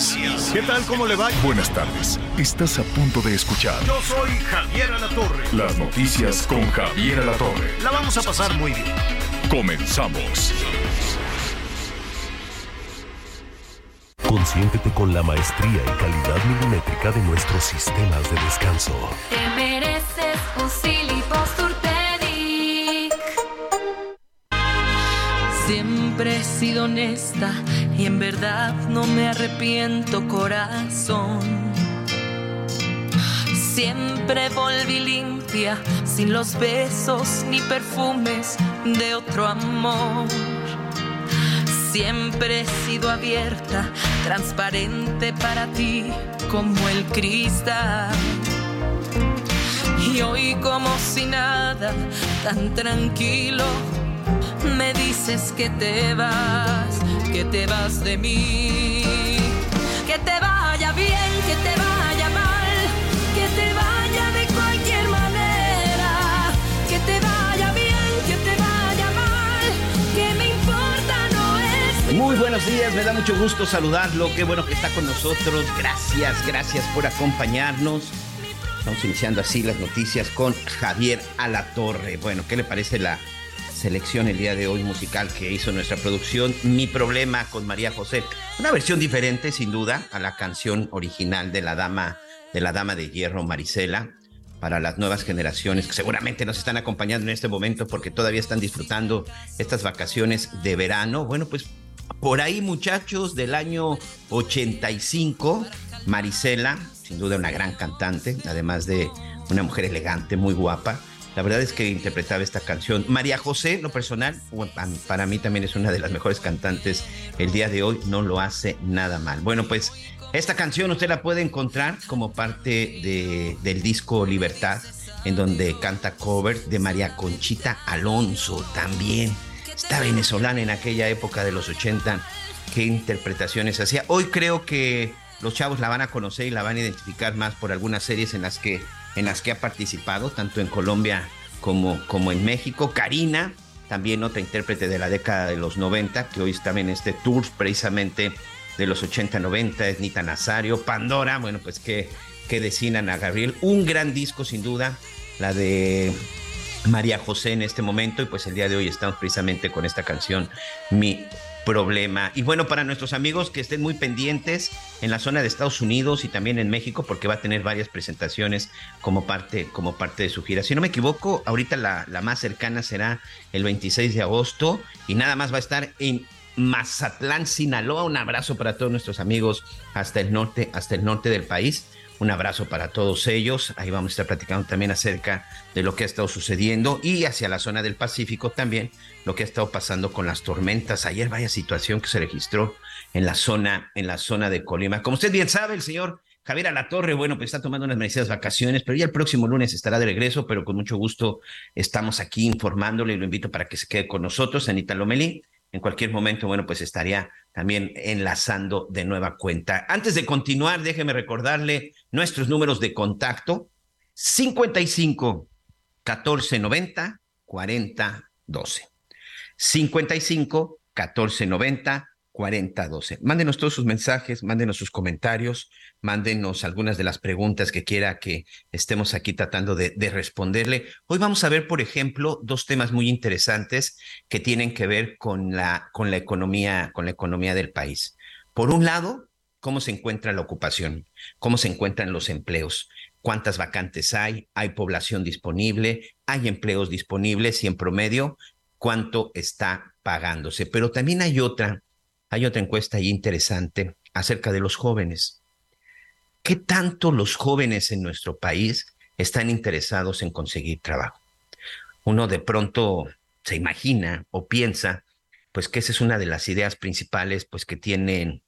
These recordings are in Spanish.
Noticias. ¿Qué tal? ¿Cómo le va? Buenas tardes. Estás a punto de escuchar Yo soy Javier Alatorre. las noticias con Javier Alatorre. La vamos a pasar muy bien. Comenzamos. Consiéntete con la maestría y calidad milimétrica de nuestros sistemas de descanso. Te mereces un Posturpedic. Siempre he sido honesta y en verdad no me arrepiento corazón. Siempre volví limpia, sin los besos ni perfumes de otro amor. Siempre he sido abierta, transparente para ti como el cristal. Y hoy como si nada, tan tranquilo, me dices que te vas, que te vas de mí. Que te vaya bien, que te vaya mal, que te vaya de cualquier manera. Que te vaya bien, que te vaya mal, que me importa no es Muy buenos días, me da mucho gusto saludarlo. Qué bueno que está con nosotros. Gracias, gracias por acompañarnos. Estamos iniciando así las noticias con Javier Alatorre. Bueno, ¿qué le parece la selección el día de hoy musical que hizo nuestra producción? Mi problema con María José. Una versión diferente, sin duda, a la canción original de la dama de la dama de hierro Marisela para las nuevas generaciones que seguramente nos están acompañando en este momento porque todavía están disfrutando estas vacaciones de verano. Bueno, pues por ahí muchachos del año 85, Marisela, sin duda una gran cantante, además de una mujer elegante, muy guapa. La verdad es que interpretaba esta canción. María José, lo personal, para mí también es una de las mejores cantantes el día de hoy, no lo hace nada mal. Bueno, pues esta canción usted la puede encontrar como parte de- del disco Libertad, en donde canta cover de María Conchita Alonso también. Esta venezolana en aquella época de los 80, qué interpretaciones hacía. Hoy creo que los chavos la van a conocer y la van a identificar más por algunas series en las que, en las que ha participado, tanto en Colombia como, como en México. Karina, también otra intérprete de la década de los 90, que hoy está en este tour precisamente de los 80-90, es Nita Nazario, Pandora, bueno, pues que, que decinan a Gabriel. Un gran disco, sin duda, la de María José en este momento, y pues el día de hoy estamos precisamente con esta canción, Mi Problema. Y bueno, para nuestros amigos que estén muy pendientes en la zona de Estados Unidos y también en México, porque va a tener varias presentaciones como parte, como parte de su gira. Si no me equivoco, ahorita la, la más cercana será el 26 de agosto y nada más va a estar en Mazatlán, Sinaloa. Un abrazo para todos nuestros amigos hasta el norte, hasta el norte del país. Un abrazo para todos ellos. Ahí vamos a estar platicando también acerca de lo que ha estado sucediendo y hacia la zona del Pacífico también, lo que ha estado pasando con las tormentas. Ayer vaya situación que se registró en la zona, en la zona de Colima. Como usted bien sabe, el señor Javier Alatorre, bueno, pues está tomando unas merecidas vacaciones, pero ya el próximo lunes estará de regreso, pero con mucho gusto estamos aquí informándole y lo invito para que se quede con nosotros, Anita Lomelí. En cualquier momento, bueno, pues estaría también enlazando de nueva cuenta. Antes de continuar, déjeme recordarle nuestros números de contacto. 55 1490 4012. 55 1490 4012. Mándenos todos sus mensajes, mándenos sus comentarios, mándenos algunas de las preguntas que quiera que estemos aquí tratando de, de responderle. Hoy vamos a ver, por ejemplo, dos temas muy interesantes que tienen que ver con la, con la economía, con la economía del país. Por un lado, cómo se encuentra la ocupación, cómo se encuentran los empleos, cuántas vacantes hay, hay población disponible, hay empleos disponibles y en promedio cuánto está pagándose. Pero también hay otra, hay otra encuesta ahí interesante acerca de los jóvenes. ¿Qué tanto los jóvenes en nuestro país están interesados en conseguir trabajo? Uno de pronto se imagina o piensa pues que esa es una de las ideas principales, pues que tienen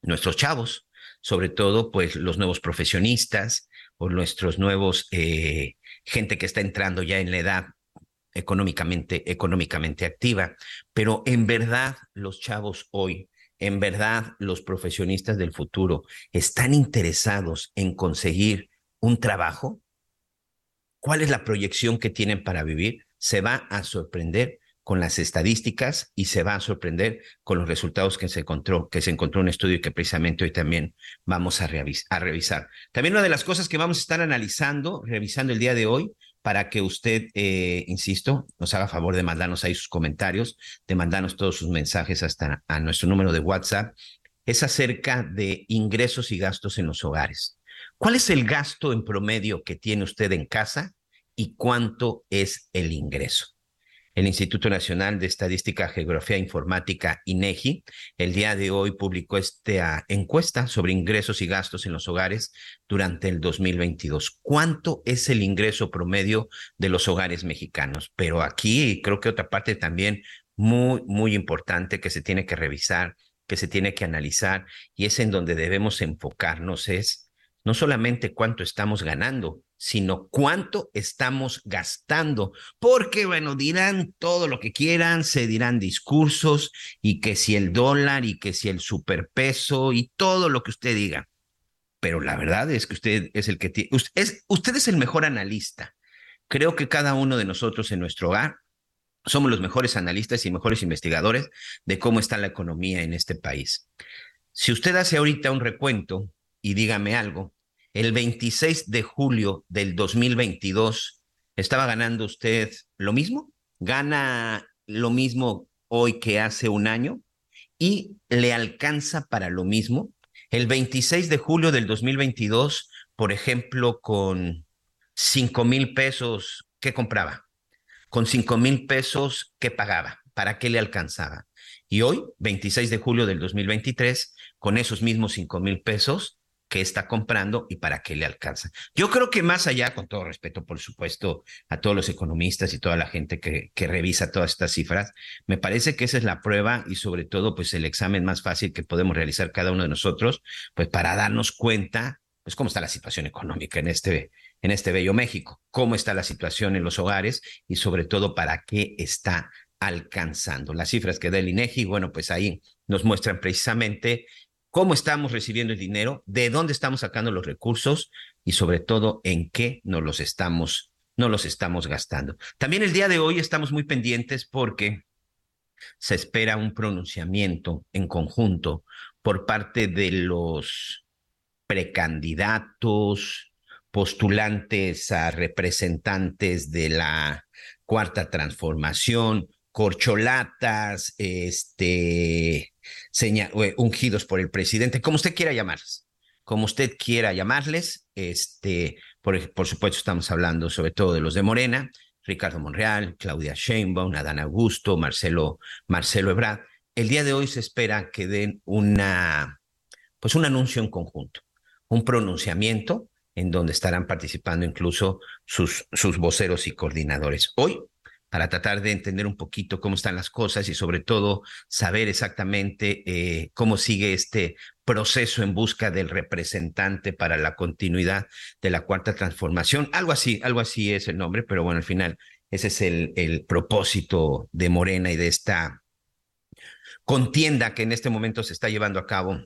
nuestros chavos, sobre todo, pues los nuevos profesionistas o nuestros nuevos, eh, gente que está entrando ya en la edad económicamente, económicamente activa. Pero en verdad, los chavos hoy, en verdad, los profesionistas del futuro están interesados en conseguir un trabajo. ¿Cuál es la proyección que tienen para vivir? Se va a sorprender con las estadísticas y se va a sorprender con los resultados que se encontró, que se encontró un estudio que precisamente hoy también vamos a, revisar. También una de las cosas que vamos a estar analizando, revisando el día de hoy, para que usted, eh, insisto, nos haga favor de mandarnos ahí sus comentarios, de mandarnos todos sus mensajes hasta a nuestro número de WhatsApp, es acerca de ingresos y gastos en los hogares. ¿Cuál es el gasto en promedio que tiene usted en casa y cuánto es el ingreso? El Instituto Nacional de Estadística, Geografía e Informática, INEGI, el día de hoy publicó esta encuesta sobre ingresos y gastos en los hogares durante el 2022. ¿Cuánto es el ingreso promedio de los hogares mexicanos? Pero aquí creo que otra parte también muy, muy importante que se tiene que revisar, que se tiene que analizar y es en donde debemos enfocarnos es no solamente cuánto estamos ganando, sino cuánto estamos gastando. Porque, bueno, dirán todo lo que quieran, se dirán discursos y que si el dólar y que si el superpeso y todo lo que usted diga. Pero la verdad es que usted es el que es, usted es el mejor analista. Creo que cada uno de nosotros en nuestro hogar somos los mejores analistas y mejores investigadores de cómo está la economía en este país. Si usted hace ahorita un recuento y dígame algo, el 26 de julio del 2022, ¿estaba ganando usted lo mismo? ¿Gana lo mismo hoy que hace un año? ¿Y le alcanza para lo mismo? El 26 de julio del 2022, por ejemplo, con 5 mil pesos, ¿qué compraba? Con 5 mil pesos, ¿qué pagaba? ¿Para qué le alcanzaba? Y hoy, 26 de julio del 2023, con esos mismos 5 mil pesos, qué está comprando y para qué le alcanza. Yo creo que más allá, con todo respeto, por supuesto, a todos los economistas y toda la gente que, revisa todas estas cifras, me parece que esa es la prueba y sobre todo, pues el examen más fácil que podemos realizar cada uno de nosotros, pues para darnos cuenta, pues cómo está la situación económica en este, en este bello México, cómo está la situación en los hogares y sobre todo para qué está alcanzando. Las cifras que da el INEGI, bueno, pues ahí nos muestran precisamente cómo estamos recibiendo el dinero, de dónde estamos sacando los recursos y sobre todo en qué nos los estamos, no los estamos gastando. También el día de hoy estamos muy pendientes porque se espera un pronunciamiento en conjunto por parte de los precandidatos, postulantes a representantes de la cuarta transformación, corcholatas, este, ungidos por el presidente, como usted quiera llamarles, como usted quiera llamarles, este, por, por supuesto estamos hablando sobre todo de los de Morena, Ricardo Monreal, Claudia Sheinbaum, Adán Augusto, Marcelo, Marcelo Ebrard. El día de hoy se espera que den una, pues un anuncio en conjunto, un pronunciamiento en donde estarán participando incluso sus, sus voceros y coordinadores. Hoy para tratar de entender un poquito cómo están las cosas y sobre todo saber exactamente eh, cómo sigue este proceso en busca del representante para la continuidad de la cuarta transformación. Algo así, algo así es el nombre, pero bueno, al final ese es el, el propósito de Morena y de esta contienda que en este momento se está llevando a cabo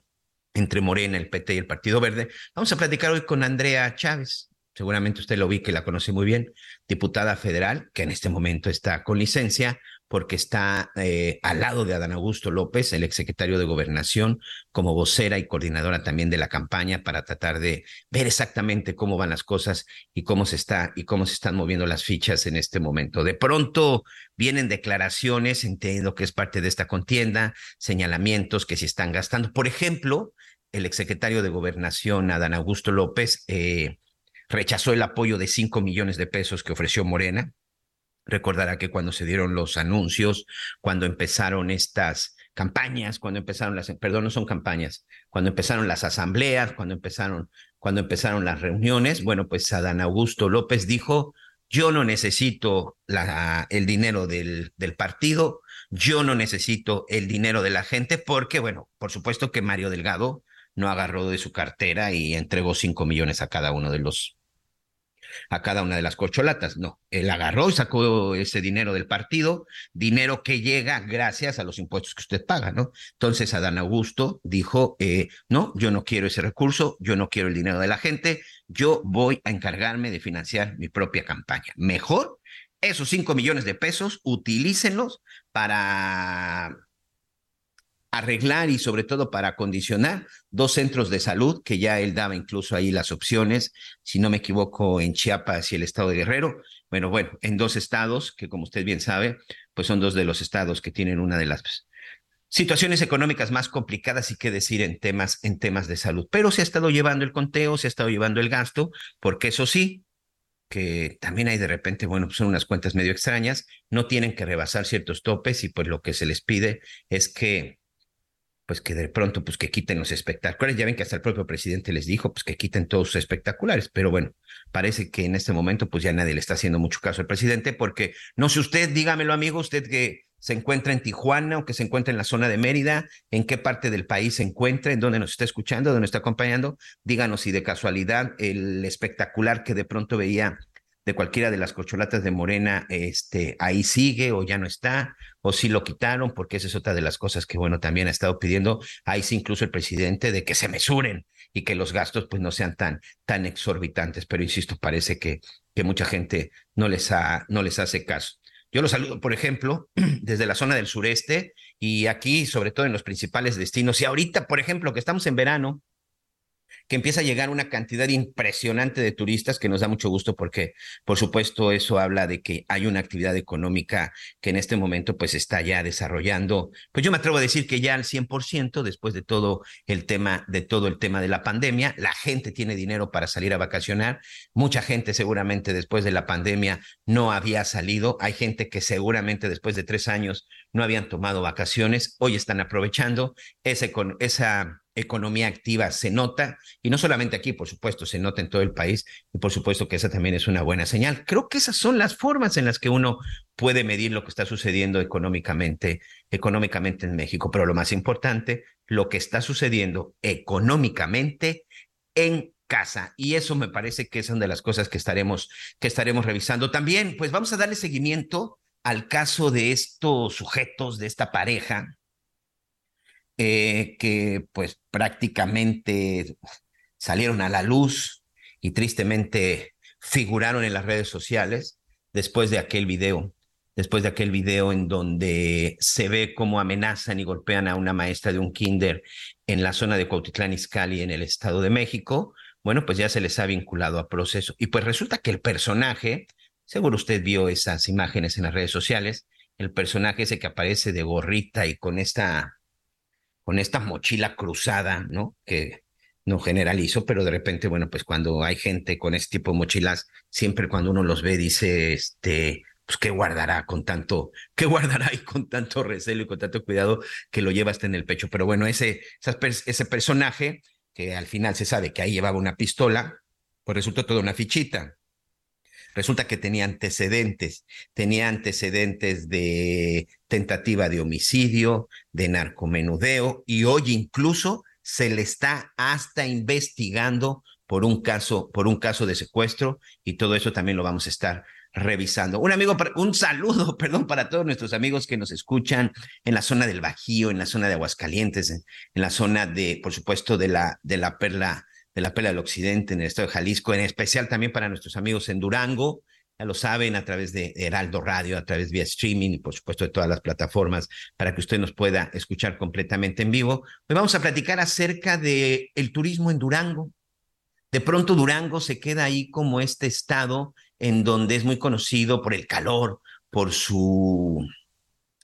entre Morena, el PT y el Partido Verde. Vamos a platicar hoy con Andrea Chávez seguramente usted lo vi que la conoce muy bien, diputada federal, que en este momento está con licencia porque está eh, al lado de Adán Augusto López, el exsecretario de Gobernación, como vocera y coordinadora también de la campaña para tratar de ver exactamente cómo van las cosas y cómo se está y cómo se están moviendo las fichas en este momento. De pronto vienen declaraciones, entiendo que es parte de esta contienda, señalamientos que se están gastando. Por ejemplo, el exsecretario de Gobernación, Adán Augusto López, eh, rechazó el apoyo de 5 millones de pesos que ofreció Morena. Recordará que cuando se dieron los anuncios, cuando empezaron estas campañas, cuando empezaron las, perdón, no son campañas, cuando empezaron las asambleas, cuando empezaron, cuando empezaron las reuniones, bueno, pues Adán Augusto López dijo, yo no necesito el dinero del, del partido, yo no necesito el dinero de la gente porque, bueno, por supuesto que Mario Delgado no agarró de su cartera y entregó cinco millones a cada uno de los a cada una de las corcholatas. No, él agarró y sacó ese dinero del partido, dinero que llega gracias a los impuestos que usted paga, ¿no? Entonces Adán Augusto dijo, eh, no, yo no quiero ese recurso, yo no quiero el dinero de la gente, yo voy a encargarme de financiar mi propia campaña. Mejor esos cinco millones de pesos, utilícenlos para arreglar y sobre todo para acondicionar dos centros de salud que ya él daba incluso ahí las opciones, si no me equivoco, en Chiapas y el estado de Guerrero. Bueno, bueno, en dos estados que como usted bien sabe, pues son dos de los estados que tienen una de las situaciones económicas más complicadas y qué decir en temas en temas de salud. Pero se ha estado llevando el conteo, se ha estado llevando el gasto, porque eso sí, que también hay de repente, bueno, pues son unas cuentas medio extrañas, no tienen que rebasar ciertos topes y pues lo que se les pide es que pues que de pronto pues que quiten los espectaculares. Ya ven que hasta el propio presidente les dijo pues que quiten todos sus espectaculares, pero bueno, parece que en este momento pues ya nadie le está haciendo mucho caso al presidente porque no sé usted, dígamelo amigo, usted que se encuentra en Tijuana o que se encuentra en la zona de Mérida, en qué parte del país se encuentra, en dónde nos está escuchando, dónde nos está acompañando, díganos si de casualidad el espectacular que de pronto veía de cualquiera de las cocholatas de Morena, este, ahí sigue o ya no está, o si lo quitaron, porque esa es otra de las cosas que, bueno, también ha estado pidiendo, ahí sí incluso el presidente, de que se mesuren y que los gastos pues no sean tan, tan exorbitantes, pero insisto, parece que, que mucha gente no les, ha, no les hace caso. Yo los saludo, por ejemplo, desde la zona del sureste y aquí, sobre todo en los principales destinos. Y ahorita, por ejemplo, que estamos en verano, que empieza a llegar una cantidad impresionante de turistas que nos da mucho gusto porque, por supuesto, eso habla de que hay una actividad económica que en este momento pues está ya desarrollando, pues yo me atrevo a decir que ya al 100% después de todo el tema, de todo el tema de la pandemia, la gente tiene dinero para salir a vacacionar, mucha gente seguramente después de la pandemia no había salido, hay gente que seguramente después de tres años no habían tomado vacaciones, hoy están aprovechando ese, con, esa economía activa se nota, y no solamente aquí, por supuesto, se nota en todo el país, y por supuesto que esa también es una buena señal. Creo que esas son las formas en las que uno puede medir lo que está sucediendo económicamente, económicamente en México, pero lo más importante, lo que está sucediendo económicamente en casa. Y eso me parece que es una de las cosas que estaremos, que estaremos revisando. También, pues vamos a darle seguimiento al caso de estos sujetos, de esta pareja, eh, que pues prácticamente salieron a la luz y tristemente figuraron en las redes sociales después de aquel video, después de aquel video en donde se ve cómo amenazan y golpean a una maestra de un kinder en la zona de Cuautitlán Izcalli en el Estado de México, bueno, pues ya se les ha vinculado a proceso. Y pues resulta que el personaje, seguro usted vio esas imágenes en las redes sociales, el personaje ese que aparece de gorrita y con esta con esta mochila cruzada, ¿no? Que no generalizo, pero de repente, bueno, pues cuando hay gente con este tipo de mochilas, siempre cuando uno los ve dice, este, pues qué guardará con tanto, qué guardará y con tanto recelo y con tanto cuidado que lo lleva en el pecho. Pero bueno, ese, ese personaje que al final se sabe que ahí llevaba una pistola, pues resultó toda una fichita. Resulta que tenía antecedentes, tenía antecedentes de tentativa de homicidio, de narcomenudeo y hoy incluso se le está hasta investigando por un caso, por un caso de secuestro y todo eso también lo vamos a estar revisando. Un amigo, un saludo, perdón, para todos nuestros amigos que nos escuchan en la zona del Bajío, en la zona de Aguascalientes, en, la zona de, por supuesto, de la, de la Perla de la Pela del Occidente en el estado de Jalisco, en especial también para nuestros amigos en Durango, ya lo saben, a través de Heraldo Radio, a través vía streaming y por supuesto de todas las plataformas para que usted nos pueda escuchar completamente en vivo. Hoy vamos a platicar acerca del el turismo en Durango. De pronto Durango se queda ahí como este estado en donde es muy conocido por el calor, por su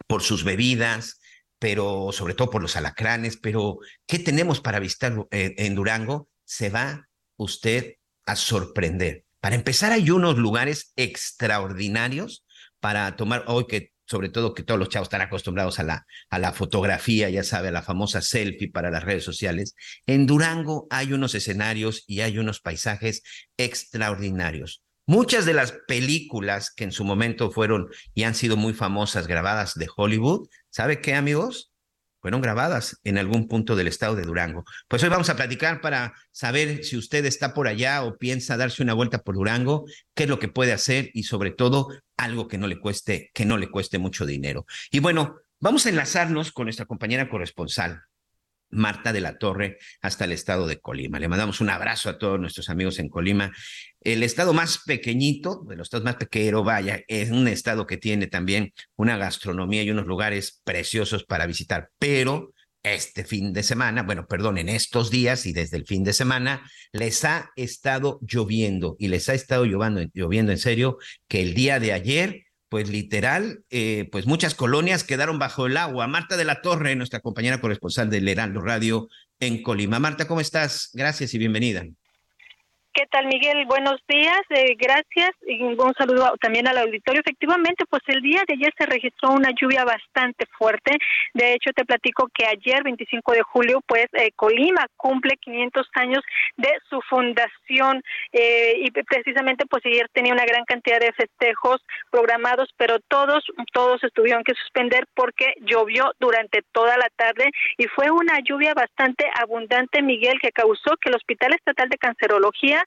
por sus bebidas, pero sobre todo por los alacranes, pero ¿qué tenemos para visitar eh, en Durango? Se va usted a sorprender. Para empezar, hay unos lugares extraordinarios para tomar, hoy que sobre todo que todos los chavos están acostumbrados a la, a la fotografía, ya sabe, a la famosa selfie para las redes sociales. En Durango hay unos escenarios y hay unos paisajes extraordinarios. Muchas de las películas que en su momento fueron y han sido muy famosas grabadas de Hollywood, ¿sabe qué, amigos? Fueron grabadas en algún punto del estado de Durango. Pues hoy vamos a platicar para saber si usted está por allá o piensa darse una vuelta por Durango, qué es lo que puede hacer y sobre todo algo que no le cueste, que no le cueste mucho dinero. Y bueno, vamos a enlazarnos con nuestra compañera corresponsal, Marta de la Torre hasta el estado de Colima. Le mandamos un abrazo a todos nuestros amigos en Colima. El estado más pequeñito, de los estados más pequeños, vaya, es un estado que tiene también una gastronomía y unos lugares preciosos para visitar, pero este fin de semana, bueno, perdón, en estos días y desde el fin de semana, les ha estado lloviendo y les ha estado lloviendo, lloviendo en serio que el día de ayer pues literal, eh, pues muchas colonias quedaron bajo el agua. Marta de la Torre, nuestra compañera corresponsal del Heraldo Radio en Colima. Marta, ¿cómo estás? Gracias y bienvenida. ¿Qué tal, Miguel? Buenos días, eh, gracias y un saludo también al auditorio. Efectivamente, pues el día de ayer se registró una lluvia bastante fuerte. De hecho, te platico que ayer, 25 de julio, pues eh, Colima cumple 500 años de su fundación eh, y precisamente pues ayer tenía una gran cantidad de festejos programados, pero todos, todos tuvieron que suspender porque llovió durante toda la tarde y fue una lluvia bastante abundante, Miguel, que causó que el Hospital Estatal de Cancerología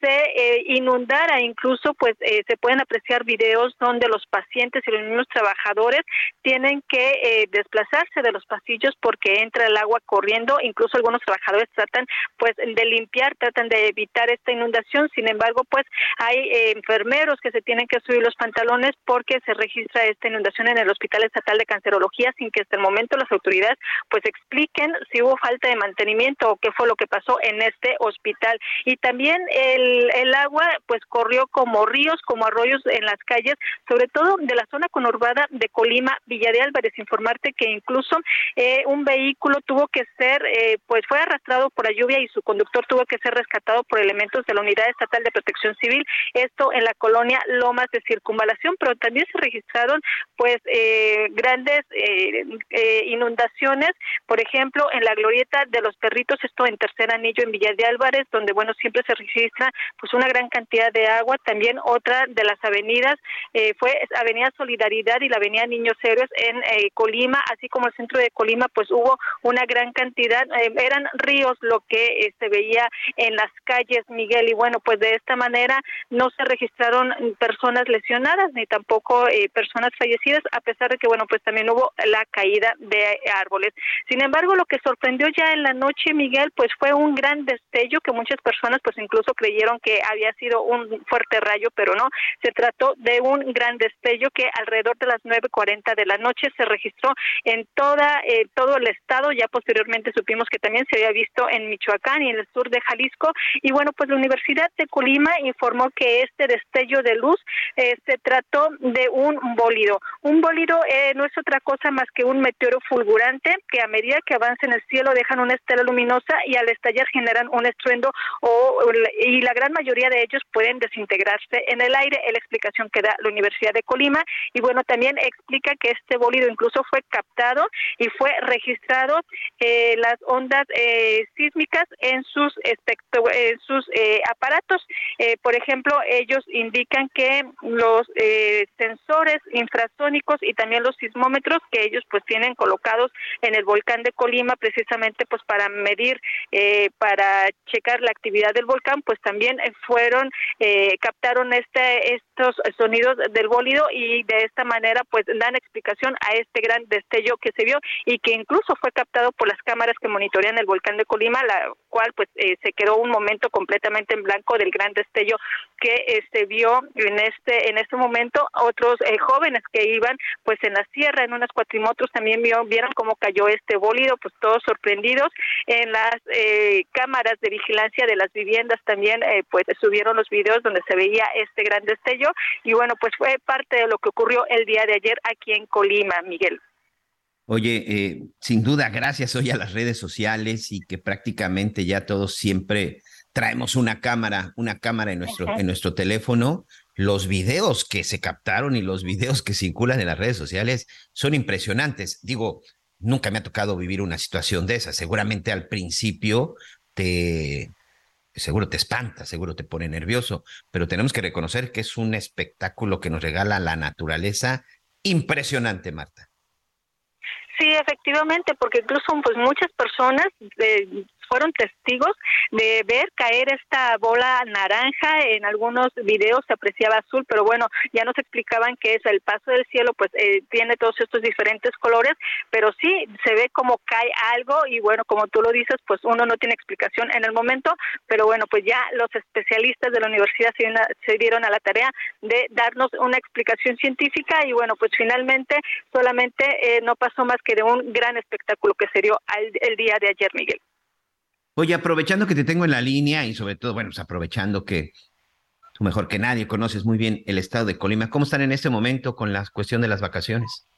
se eh, inundara, incluso pues eh, se pueden apreciar videos donde los pacientes y los mismos trabajadores tienen que eh, desplazarse de los pasillos porque entra el agua corriendo, incluso algunos trabajadores tratan pues de limpiar, tratan de evitar esta inundación, sin embargo pues hay enfermeros que se tienen que subir los pantalones porque se registra esta inundación en el Hospital Estatal de Cancerología sin que hasta el momento las autoridades pues expliquen si hubo falta de mantenimiento o qué fue lo que pasó en este hospital. Y también el, el agua pues corrió como ríos, como arroyos en las calles, sobre todo de la zona conurbada de Colima, Villa de Álvarez. Informarte que incluso eh, un vehículo tuvo que ser, eh, pues fue arrastrado por la lluvia y su conductor tuvo que ser rescatado por elementos de la Unidad Estatal de Protección Civil, esto en la colonia Lomas de Circunvalación, pero también se registraron pues eh, grandes inundaciones, por ejemplo, en la glorieta de los perritos, esto en tercer anillo en Villa de Álvarez, donde bueno, siempre se registra pues una gran cantidad de agua. También otra de las avenidas eh, fue Avenida Solidaridad y la Avenida Niños Héroes en eh, Colima, así como el centro de Colima, pues hubo una gran cantidad, eh, eran ríos lo que se veía en las calles, Miguel, y bueno, pues de esta manera no se registraron personas lesionadas ni tampoco personas fallecidas, a pesar de que, bueno, pues también hubo la caída de árboles. Sin embargo, lo que sorprendió ya en la noche, Miguel, pues fue un gran destello que muchas personas pues incluso creyeron que había sido un fuerte rayo, pero no, se trató de un gran destello que alrededor de las 9.40 de la noche se registró en toda eh, todo el estado, ya posteriormente supimos que también se había visto en Michoacán y en el sur de Jalisco, y bueno, pues la Universidad de Colima informó que este destello de luz eh, se trató de un bólido. Un bólido eh, no es otra cosa más que un meteoro fulgurante que a medida que avanza en el cielo dejan una estela luminosa y al estallar generan un estruendo o, y la gran mayoría de ellos pueden desintegrarse en el aire. Es la explicación que da la Universidad de Colima y bueno, también explica que este bólido incluso fue captado y fue registrado eh, las ondas eh, sísmicas en sus en sus eh, aparatos. Eh, por ejemplo, ellos indican que los sensores infrasónicos y también los sismómetros que ellos pues tienen colocados en el volcán de Colima precisamente pues para medir, para checar la actividad del volcán, pues también eh, fueron, eh, captaron este, estos sonidos del bólido y de esta manera pues dan explicación a este gran destello que se vio y que incluso fue captado por las cámaras que monitorean el volcán de Colima, la cual pues eh, se quedó un momento completamente en blanco del gran destello que se vio en este en este momento. Otros jóvenes que iban pues en la sierra, en unas cuatrimotos también vieron, vieron cómo cayó este bólido, pues todos sorprendidos en las cámaras de vigilancia de las viviendas también eh, pues subieron los videos donde se veía este gran destello y bueno pues fue parte de lo que ocurrió el día de ayer aquí en Colima, Miguel. Oye, eh, sin duda, gracias hoy a las redes sociales y que prácticamente ya todos siempre traemos una cámara, una cámara en nuestro, en nuestro teléfono. Los videos que se captaron y los videos que circulan en las redes sociales son impresionantes. Digo, nunca me ha tocado vivir una situación de esa. Seguramente al principio te, seguro te espanta, seguro te pone nervioso, pero tenemos que reconocer que es un espectáculo que nos regala la naturaleza impresionante, Marta. Sí, efectivamente, porque incluso pues muchas personas de fueron testigos de ver caer esta bola naranja. En algunos videos se apreciaba azul, pero bueno, ya nos explicaban que es el paso del cielo, pues eh, tiene todos estos diferentes colores, pero sí se ve como cae algo y bueno, como tú lo dices, pues uno no tiene explicación en el momento, pero bueno, pues ya los especialistas de la universidad se, dieron a la tarea de darnos una explicación científica y bueno, pues finalmente solamente eh, no pasó más que de un gran espectáculo que se dio el día de ayer, Miguel. Oye, aprovechando que te tengo en la línea y sobre todo, bueno, pues aprovechando que tú mejor que nadie conoces muy bien el estado de Colima, ¿cómo están en este momento con la cuestión de las vacaciones?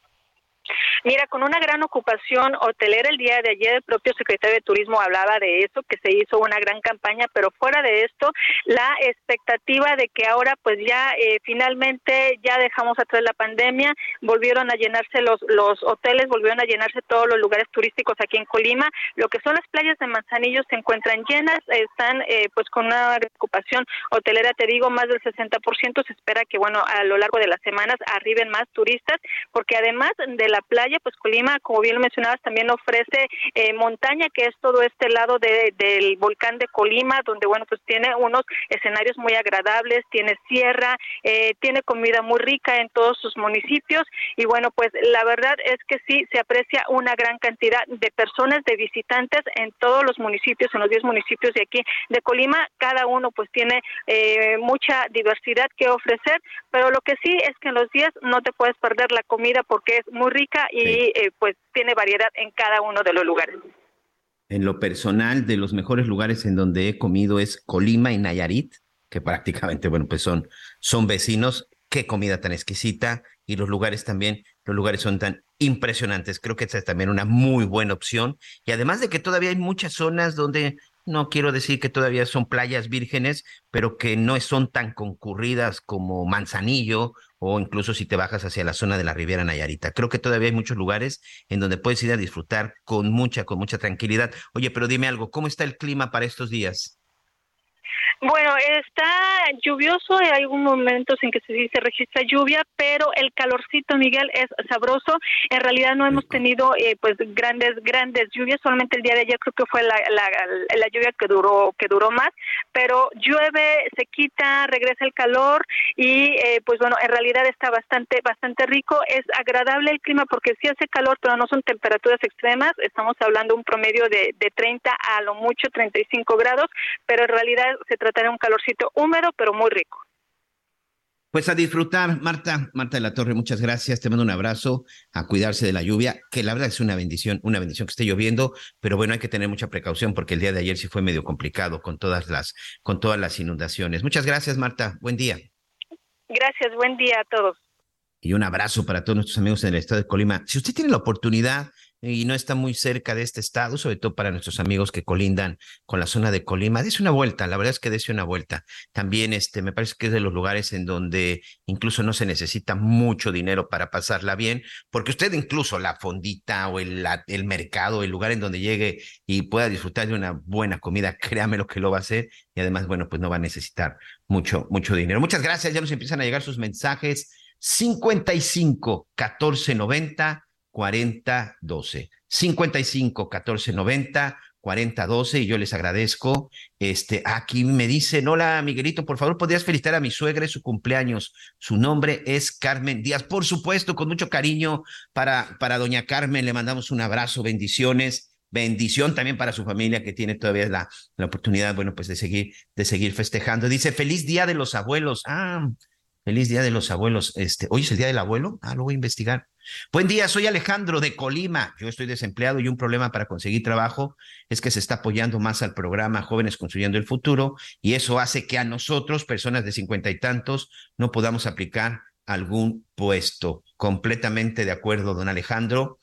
Mira, con una gran ocupación hotelera el día de ayer, el propio secretario de Turismo hablaba de eso, que se hizo una gran campaña, pero fuera de esto, la expectativa de que ahora pues ya eh, finalmente ya dejamos atrás la pandemia, volvieron a llenarse los, los hoteles, volvieron a llenarse todos los lugares turísticos aquí en Colima, lo que son las playas de Manzanillo se encuentran llenas, están eh, pues con una ocupación hotelera, te digo, más del 60%, se espera que bueno, a lo largo de las semanas arriben más turistas, porque además de la playa, pues Colima, como bien lo mencionabas, también ofrece eh, montaña, que es todo este lado de, del volcán de Colima, donde, bueno, pues tiene unos escenarios muy agradables, tiene sierra, eh, tiene comida muy rica en todos sus municipios. Y, bueno, pues la verdad es que sí se aprecia una gran cantidad de personas, de visitantes en todos los municipios, en los 10 municipios de aquí de Colima, cada uno pues tiene eh, mucha diversidad que ofrecer, pero lo que sí es que en los días no te puedes perder la comida porque es muy rica y eh, pues tiene variedad en cada uno de los lugares. En lo personal, de los mejores lugares en donde he comido es Colima y Nayarit, que prácticamente, bueno, pues son, son vecinos. Qué comida tan exquisita y los lugares también, los lugares son tan impresionantes. Creo que esta es también una muy buena opción. Y además de que todavía hay muchas zonas donde no quiero decir que todavía son playas vírgenes, pero que no son tan concurridas como Manzanillo o incluso si te bajas hacia la zona de la Riviera Nayarita. Creo que todavía hay muchos lugares en donde puedes ir a disfrutar con mucha, con mucha tranquilidad. Oye, pero dime algo, ¿cómo está el clima para estos días? Bueno, está lluvioso, hay algunos momentos en que se, se registra lluvia, pero el calorcito, Miguel, es sabroso. En realidad no hemos tenido eh, pues grandes grandes lluvias, solamente el día de ayer creo que fue la, la, lluvia que duró que duró más, pero llueve, se quita, regresa el calor y eh, pues bueno, en realidad está bastante bastante rico, es agradable el clima porque sí hace calor, pero no son temperaturas extremas, estamos hablando un promedio de, de 30 a lo mucho 35 grados, pero en realidad se trata tener un calorcito húmedo, pero muy rico. Pues a disfrutar, Marta, Marta de la Torre, muchas gracias. Te mando un abrazo, a cuidarse de la lluvia, que la verdad es una bendición, una bendición que esté lloviendo, pero bueno, hay que tener mucha precaución porque el día de ayer sí fue medio complicado con todas las, con todas las inundaciones. Muchas gracias, Marta. Buen día. Gracias, buen día a todos. Y un abrazo para todos nuestros amigos en el estado de Colima. Si usted tiene la oportunidad y no está muy cerca de este estado, sobre todo para nuestros amigos que colindan con la zona de Colima, dése una vuelta, la verdad es que dése una vuelta. También este, me parece que es de los lugares en donde incluso no se necesita mucho dinero para pasarla bien, porque usted incluso la fondita o el, el mercado, el lugar en donde llegue y pueda disfrutar de una buena comida, créame lo que lo va a hacer y además, bueno, pues no va a necesitar mucho, mucho dinero. Muchas gracias, ya nos empiezan a llegar sus mensajes. 55 14 90 40 12. 55 14 90 40 12 y yo les agradezco. Este, aquí me dicen, hola Miguelito, por favor, ¿podrías felicitar a mi suegra su cumpleaños? Su nombre es Carmen Díaz. Por supuesto, con mucho cariño para, para doña Carmen, le mandamos un abrazo, bendiciones. Bendición también para su familia que tiene todavía la, la oportunidad, bueno, pues de seguir, de seguir festejando. Dice, feliz día de los abuelos. Ah, feliz día de los abuelos. Este, hoy es el día del abuelo. Ah, lo voy a investigar. Buen día, soy Alejandro de Colima. Yo estoy desempleado y un problema para conseguir trabajo es que se está apoyando más al programa Jóvenes Construyendo el Futuro y eso hace que a nosotros, personas de cincuenta y tantos, no podamos aplicar algún puesto. Completamente de acuerdo, don Alejandro.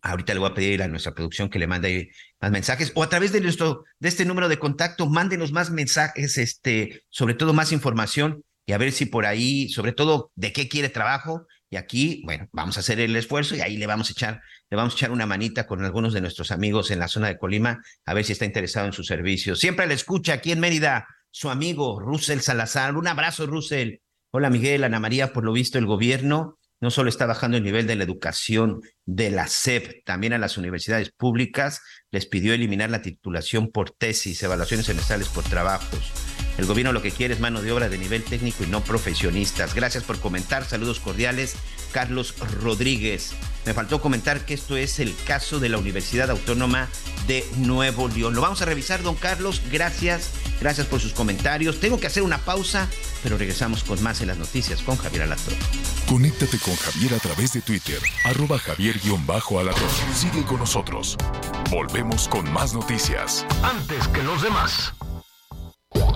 Ahorita le voy a pedir a nuestra producción que le mande más mensajes o a través de nuestro de este número de contacto mándenos más mensajes, este, sobre todo más información y a ver si por ahí, sobre todo de qué quiere trabajo y aquí, bueno, vamos a hacer el esfuerzo y ahí le vamos a echar le vamos a echar una manita con algunos de nuestros amigos en la zona de Colima, a ver si está interesado en su servicio. Siempre le escucha aquí en Mérida su amigo Russell Salazar. Un abrazo, Russell. Hola, Miguel, Ana María, por lo visto el gobierno no solo está bajando el nivel de la educación de la SEP, también a las universidades públicas les pidió eliminar la titulación por tesis, evaluaciones semestrales por trabajos. El gobierno lo que quiere es mano de obra de nivel técnico y no profesionistas. Gracias por comentar. Saludos cordiales. Carlos Rodríguez. Me faltó comentar que esto es el caso de la Universidad Autónoma de Nuevo León. Lo vamos a revisar, don Carlos. Gracias. Gracias por sus comentarios. Tengo que hacer una pausa, pero regresamos con más en las noticias con Javier Alatorre. Conéctate con Javier a través de Twitter, arroba javier-alatorre. Sigue con nosotros. Volvemos con más noticias. Antes que los demás.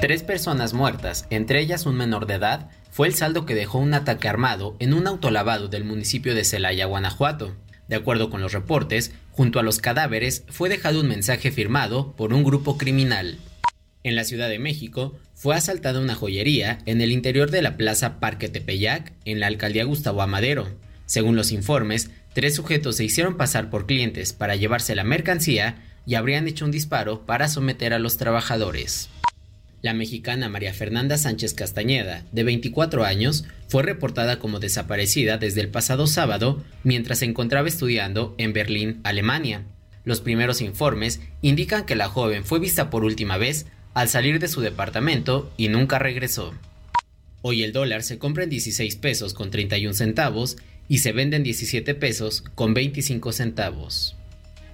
Tres personas muertas, entre ellas un menor de edad, fue el saldo que dejó un ataque armado en un autolavado del municipio de Celaya, Guanajuato. De acuerdo con los reportes, junto a los cadáveres fue dejado un mensaje firmado por un grupo criminal. En la Ciudad de México fue asaltada una joyería en el interior de la Plaza Parque Tepeyac, en la alcaldía Gustavo Amadero. Según los informes, tres sujetos se hicieron pasar por clientes para llevarse la mercancía y habrían hecho un disparo para someter a los trabajadores. La mexicana María Fernanda Sánchez Castañeda, de 24 años, fue reportada como desaparecida desde el pasado sábado mientras se encontraba estudiando en Berlín, Alemania. Los primeros informes indican que la joven fue vista por última vez al salir de su departamento y nunca regresó. Hoy el dólar se compra en 16 pesos con 31 centavos y se vende en 17 pesos con 25 centavos.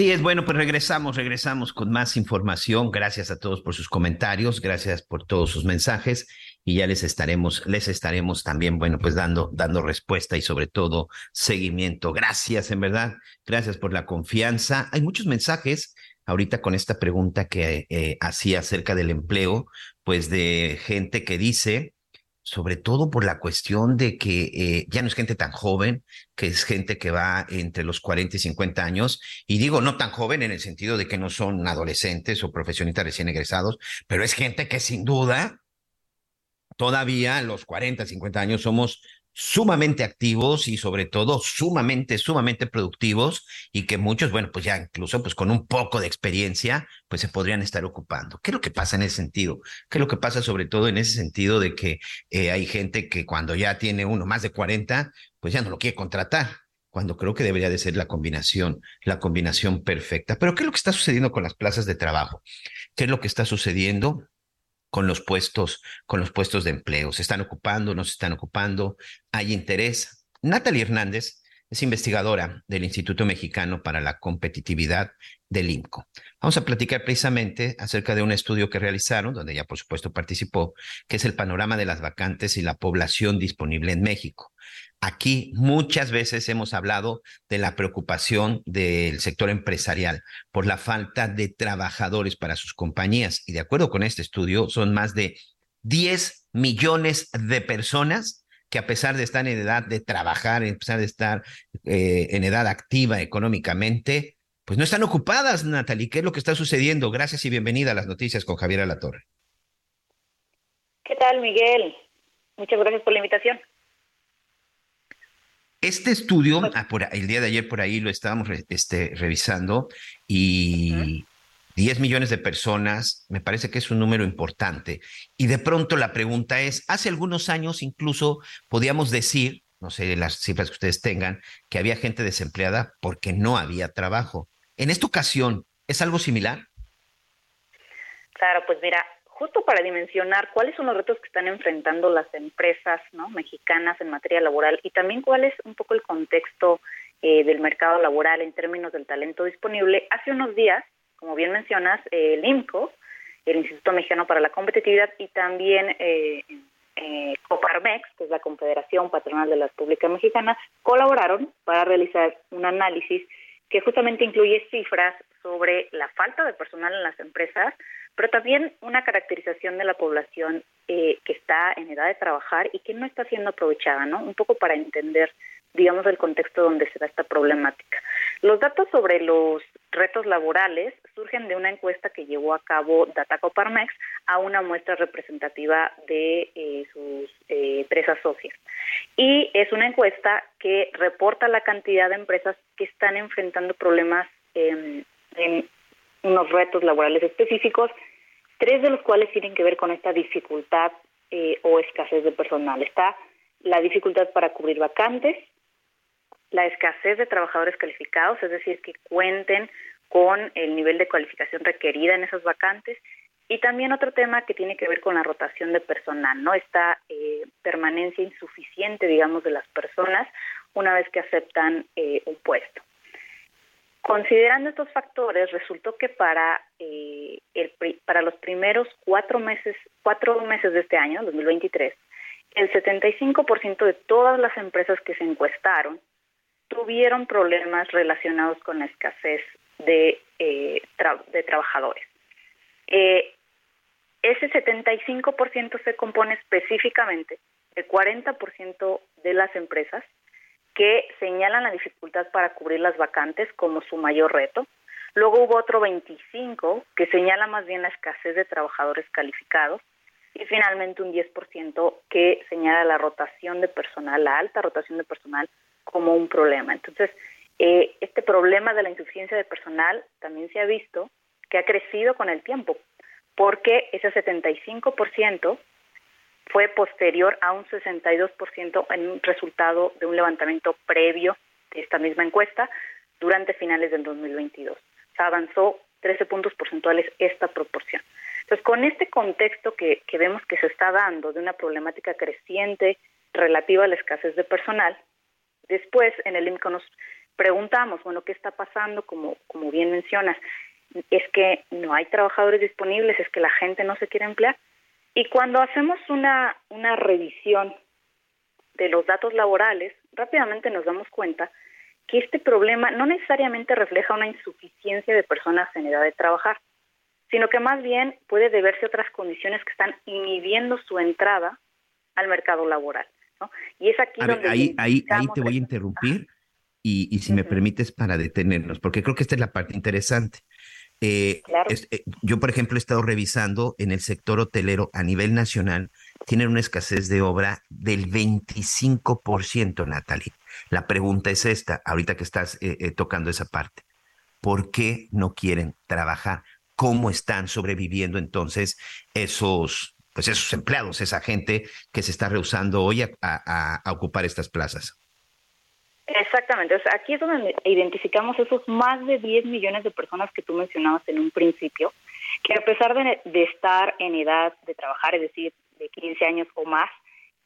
Así es, bueno, pues regresamos, regresamos con más información. Gracias a todos por sus comentarios, gracias por todos sus mensajes y ya les estaremos, les estaremos también, bueno, pues dando, dando respuesta y sobre todo seguimiento. Gracias, en verdad, gracias por la confianza. Hay muchos mensajes ahorita con esta pregunta que eh, hacía acerca del empleo, pues de gente que dice, sobre todo por la cuestión de que eh, ya no es gente tan joven, que es gente que va entre los 40 y 50 años, y digo no tan joven en el sentido de que no son adolescentes o profesionistas recién egresados, pero es gente que sin duda todavía a los 40, 50 años somos sumamente activos y sobre todo sumamente, sumamente productivos y que muchos, bueno, pues ya incluso pues con un poco de experiencia, pues se podrían estar ocupando. ¿Qué es lo que pasa en ese sentido? ¿Qué es lo que pasa sobre todo en ese sentido de que eh, hay gente que cuando ya tiene uno más de 40, pues ya no lo quiere contratar? cuando creo que debería de ser la combinación, la combinación perfecta. Pero ¿qué es lo que está sucediendo con las plazas de trabajo? ¿Qué es lo que está sucediendo? Con los puestos, con los puestos de empleo. ¿Se están ocupando? ¿No se están ocupando? ¿Hay interés? Natalie Hernández es investigadora del Instituto Mexicano para la Competitividad del INCO. Vamos a platicar precisamente acerca de un estudio que realizaron, donde ella por supuesto participó, que es el panorama de las vacantes y la población disponible en México. Aquí muchas veces hemos hablado de la preocupación del sector empresarial por la falta de trabajadores para sus compañías. Y de acuerdo con este estudio, son más de 10 millones de personas que a pesar de estar en edad de trabajar, a pesar de estar eh, en edad activa económicamente, pues no están ocupadas, Natalie. ¿Qué es lo que está sucediendo? Gracias y bienvenida a las noticias con Javier Alatorre. ¿Qué tal, Miguel? Muchas gracias por la invitación. Este estudio, ah, por, el día de ayer por ahí lo estábamos este, revisando y 10 millones de personas, me parece que es un número importante. Y de pronto la pregunta es, hace algunos años incluso podíamos decir, no sé las cifras que ustedes tengan, que había gente desempleada porque no había trabajo. En esta ocasión, ¿es algo similar? Claro, pues mira, justo para dimensionar cuáles son los retos que están enfrentando las empresas ¿no? mexicanas en materia laboral y también cuál es un poco el contexto eh, del mercado laboral en términos del talento disponible, hace unos días como bien mencionas, el IMCO, el Instituto Mexicano para la Competitividad, y también eh, eh, Coparmex, que es la Confederación Patronal de la República Mexicana, colaboraron para realizar un análisis que justamente incluye cifras sobre la falta de personal en las empresas, pero también una caracterización de la población eh, que está en edad de trabajar y que no está siendo aprovechada, ¿no? Un poco para entender, digamos, el contexto donde se da esta problemática. Los datos sobre los retos laborales surgen de una encuesta que llevó a cabo Dataco Parmex a una muestra representativa de eh, sus eh, empresas socias. Y es una encuesta que reporta la cantidad de empresas que están enfrentando problemas en unos retos laborales específicos, tres de los cuales tienen que ver con esta dificultad eh, o escasez de personal. Está la dificultad para cubrir vacantes, la escasez de trabajadores calificados, es decir, que cuenten con el nivel de cualificación requerida en esas vacantes. Y también otro tema que tiene que ver con la rotación de personal, ¿no? Esta eh, permanencia insuficiente, digamos, de las personas una vez que aceptan eh, un puesto. Considerando estos factores, resultó que para, eh, el, para los primeros cuatro meses, cuatro meses de este año, 2023, el 75% de todas las empresas que se encuestaron tuvieron problemas relacionados con la escasez de, eh, de trabajadores. Eh, ese 75% se compone específicamente del 40% de las empresas que señalan la dificultad para cubrir las vacantes como su mayor reto. Luego hubo otro 25 que señala más bien la escasez de trabajadores calificados y finalmente un 10% que señala la rotación de personal, la alta rotación de personal como un problema. Entonces, eh, este problema de la insuficiencia de personal también se ha visto que ha crecido con el tiempo, porque ese 75% fue posterior a un 62% en un resultado de un levantamiento previo de esta misma encuesta durante finales del 2022. O sea, avanzó 13 puntos porcentuales esta proporción. Entonces, con este contexto que, que vemos que se está dando de una problemática creciente relativa a la escasez de personal, Después, en el IMCO nos preguntamos, bueno, ¿qué está pasando? Como, bien mencionas, es que no hay trabajadores disponibles, es que la gente no se quiere emplear. Y cuando hacemos una, una revisión de los datos laborales, rápidamente nos damos cuenta que este problema no necesariamente refleja una insuficiencia de personas en edad de trabajar, sino que más bien puede deberse a otras condiciones que están inhibiendo su entrada al mercado laboral. Y es aquí donde... ahí, ahí, ahí te voy a interrumpir y, si me permites para detenernos, porque creo que esta es la parte interesante. Eh, eh, yo, por ejemplo, he estado revisando en el sector hotelero a nivel nacional, tienen una escasez de obra del 25%, Natalie. La pregunta es esta, ahorita que estás eh, tocando esa parte. ¿Por qué no quieren trabajar? ¿Cómo están sobreviviendo entonces esos pues esos empleados, esa gente que se está rehusando hoy a, ocupar estas plazas. Exactamente, aquí es donde identificamos esos más de 10 millones de personas que tú mencionabas en un principio, que a pesar de, de estar en edad de trabajar, es decir, de 15 años o más,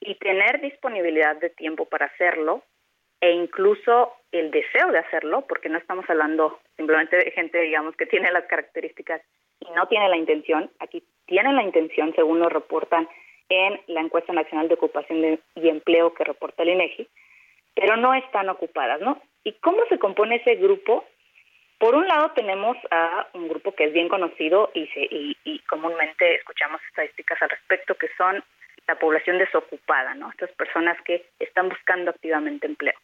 y tener disponibilidad de tiempo para hacerlo, e incluso el deseo de hacerlo, porque no estamos hablando simplemente de gente, digamos, que tiene las características y no tiene la intención. Aquí tienen la intención, según lo reportan en la encuesta nacional de ocupación y empleo que reporta el INEGI, pero no están ocupadas, ¿no? ¿Y cómo se compone ese grupo? Por un lado tenemos a un grupo que es bien conocido y, se, y, comúnmente escuchamos estadísticas al respecto, que son la población desocupada, ¿no? Estas personas que están buscando activamente empleo.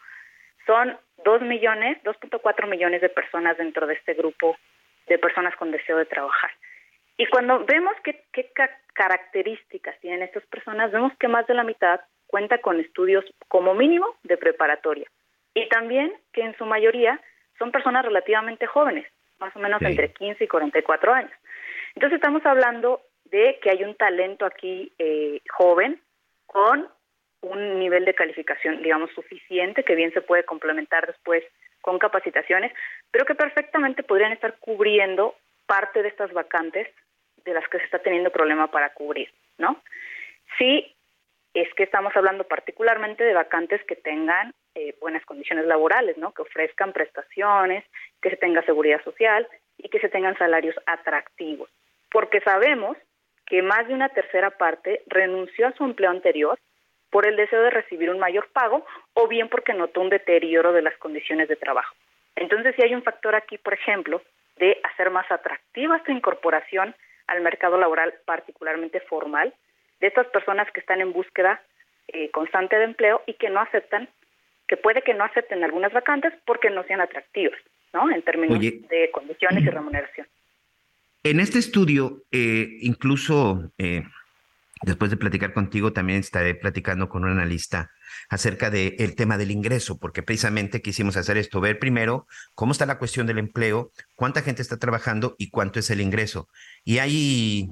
Son 2 millones, 2.4 millones de personas dentro de este grupo de personas con deseo de trabajar. Y cuando vemos qué, qué características tienen estas personas, vemos que más de la mitad cuenta con estudios como mínimo de preparatoria. Y también que en su mayoría son personas relativamente jóvenes, más o menos entre 15 y 44 años. Entonces estamos hablando de que hay un talento aquí eh, joven con un nivel de calificación, digamos, suficiente, que bien se puede complementar después con capacitaciones, pero que perfectamente podrían estar cubriendo parte de estas vacantes de las que se está teniendo problema para cubrir, ¿no? Sí, es que estamos hablando particularmente de vacantes que tengan eh, buenas condiciones laborales, ¿no? Que ofrezcan prestaciones, que se tenga seguridad social y que se tengan salarios atractivos, porque sabemos que más de una tercera parte renunció a su empleo anterior por el deseo de recibir un mayor pago o bien porque notó un deterioro de las condiciones de trabajo. Entonces, si hay un factor aquí, por ejemplo, de hacer más atractiva esta incorporación al mercado laboral, particularmente formal, de estas personas que están en búsqueda eh, constante de empleo y que no aceptan, que puede que no acepten algunas vacantes porque no sean atractivas, ¿no? En términos de condiciones y remuneración. En este estudio, eh, incluso eh, después de platicar contigo, también estaré platicando con un analista acerca del tema del ingreso, porque precisamente quisimos hacer esto, ver primero cómo está la cuestión del empleo, cuánta gente está trabajando y cuánto es el ingreso. Y hay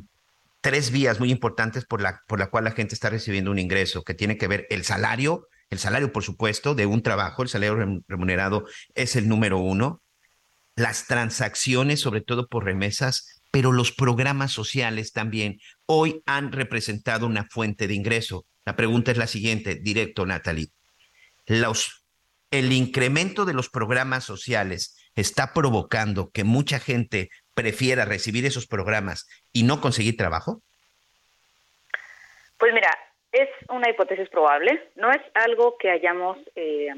tres vías muy importantes por la, por la cual la gente está recibiendo un ingreso, que tiene que ver el salario, el salario, por supuesto, de un trabajo, el salario remunerado es el número uno, las transacciones, sobre todo por remesas, pero los programas sociales también hoy han representado una fuente de ingreso. La pregunta es la siguiente, directo, Natalie. ¿El incremento de los programas sociales está provocando que mucha gente prefiera recibir esos programas y no conseguir trabajo? Pues mira, es una hipótesis probable, no es algo que hayamos eh,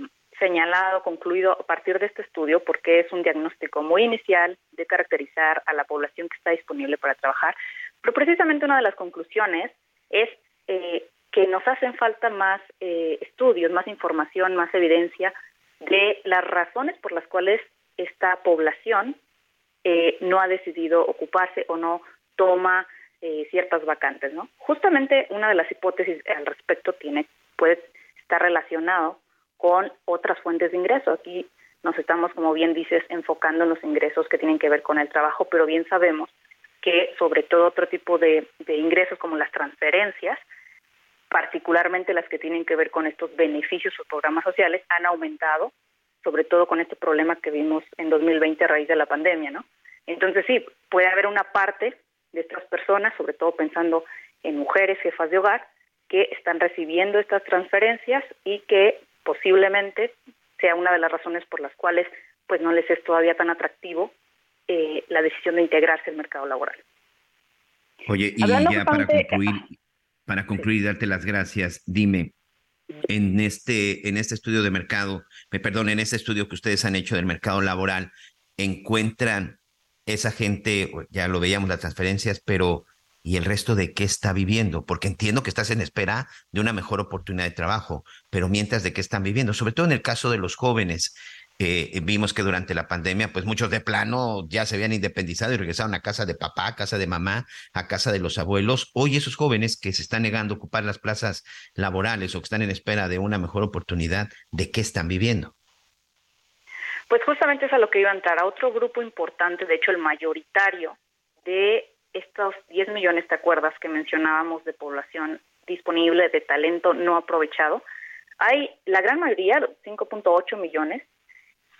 señalado, concluido a partir de este estudio, porque es un diagnóstico muy inicial de caracterizar a la población que está disponible para trabajar, pero precisamente una de las conclusiones es eh, que nos hacen falta más eh, estudios, más información, más evidencia de las razones por las cuales esta población eh, no ha decidido ocuparse o no toma eh, ciertas vacantes. Justamente una de las hipótesis al respecto tiene puede estar relacionado con otras fuentes de ingreso. Aquí nos estamos, como bien dices, enfocando en los ingresos que tienen que ver con el trabajo, pero bien sabemos que sobre todo otro tipo de, de ingresos como las transferencias, particularmente las que tienen que ver con estos beneficios o programas sociales, han aumentado sobre todo con este problema que vimos en 2020 a raíz de la pandemia, ¿no? Entonces sí, puede haber una parte de estas personas, sobre todo pensando en mujeres jefas de hogar, que están recibiendo estas transferencias y que posiblemente sea una de las razones por las cuales pues no les es todavía tan atractivo eh, la decisión de integrarse al mercado laboral. Oye, y ya para concluir, para concluir y darte las gracias, dime, en este, en este estudio de mercado, me perdón, en este estudio que ustedes han hecho del mercado laboral, encuentran esa gente, ya lo veíamos las transferencias, pero ¿y el resto de qué está viviendo? Porque entiendo que estás en espera de una mejor oportunidad de trabajo, pero mientras de qué están viviendo, sobre todo en el caso de los jóvenes, vimos que durante la pandemia, pues muchos de plano ya se habían independizado y regresaron a casa de papá, a casa de mamá, a casa de los abuelos. Hoy esos jóvenes que se están negando a ocupar las plazas laborales o que están en espera de una mejor oportunidad, ¿de qué están viviendo? Pues justamente es a lo que iba a entrar, otro grupo importante, de hecho el mayoritario de estos 10 millones, ¿te acuerdas que mencionábamos de población disponible, de talento no aprovechado? Hay la gran mayoría, 5.8 millones,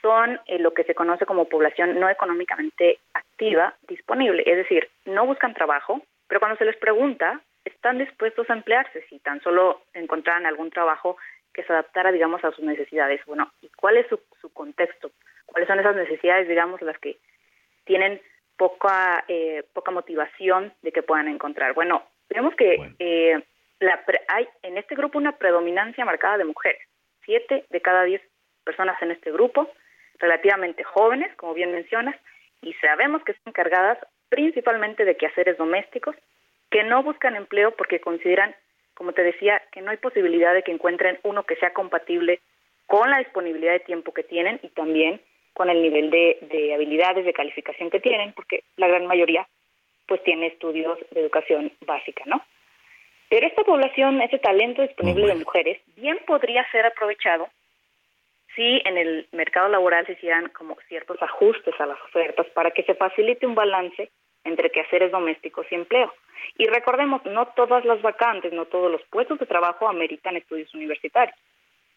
son eh, lo que se conoce como población no económicamente activa disponible, es decir, no buscan trabajo, pero cuando se les pregunta, están dispuestos a emplearse si tan solo encontraran algún trabajo que se adaptara, digamos, a sus necesidades. Bueno, ¿y cuál es su, su contexto? ¿Cuáles son esas necesidades, digamos, las que tienen poca eh, poca motivación de que puedan encontrar? Bueno, vemos que eh, la hay en este grupo una predominancia marcada de mujeres. Siete de cada diez personas en este grupo relativamente jóvenes, como bien mencionas, y sabemos que están encargadas principalmente de quehaceres domésticos, que no buscan empleo porque consideran, como te decía, que no hay posibilidad de que encuentren uno que sea compatible con la disponibilidad de tiempo que tienen y también con el nivel de, habilidades, de calificación que tienen, porque la gran mayoría pues tiene estudios de educación básica, ¿no? Pero esta población, ese talento disponible de mujeres, bien podría ser aprovechado si en el mercado laboral se hicieran como ciertos ajustes a las ofertas para que se facilite un balance entre quehaceres domésticos y empleo. Y recordemos, no todas las vacantes, no todos los puestos de trabajo ameritan estudios universitarios.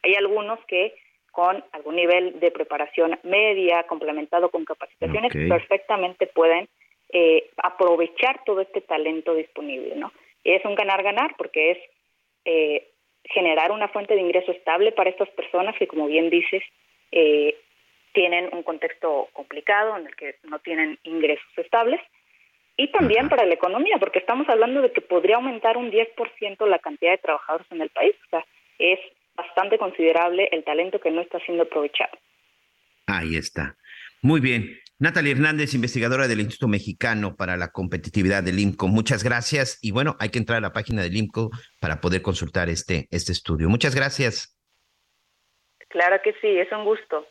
Hay algunos que con algún nivel de preparación media, complementado con capacitaciones, perfectamente pueden eh, aprovechar todo este talento disponible, ¿no? Es un ganar-ganar porque es eh, generar una fuente de ingreso estable para estas personas que, como bien dices, eh, tienen un contexto complicado en el que no tienen ingresos estables y también para la economía, porque estamos hablando de que podría aumentar un 10% la cantidad de trabajadores en el país. O sea, es bastante considerable el talento que no está siendo aprovechado. Ahí está. Muy bien. Natalia Hernández, investigadora del Instituto Mexicano para la Competitividad del IMCO. Muchas gracias. Y bueno, hay que entrar a la página del IMCO para poder consultar este, este estudio. Muchas gracias. Claro que sí, es un gusto.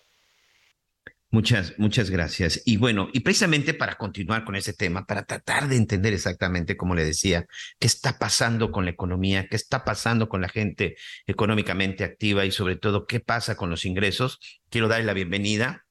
Muchas, muchas gracias. Y bueno, y precisamente para continuar con ese tema, para tratar de entender exactamente, como le decía, qué está pasando con la economía, qué está pasando con la gente económicamente activa y sobre todo qué pasa con los ingresos, quiero darle la bienvenida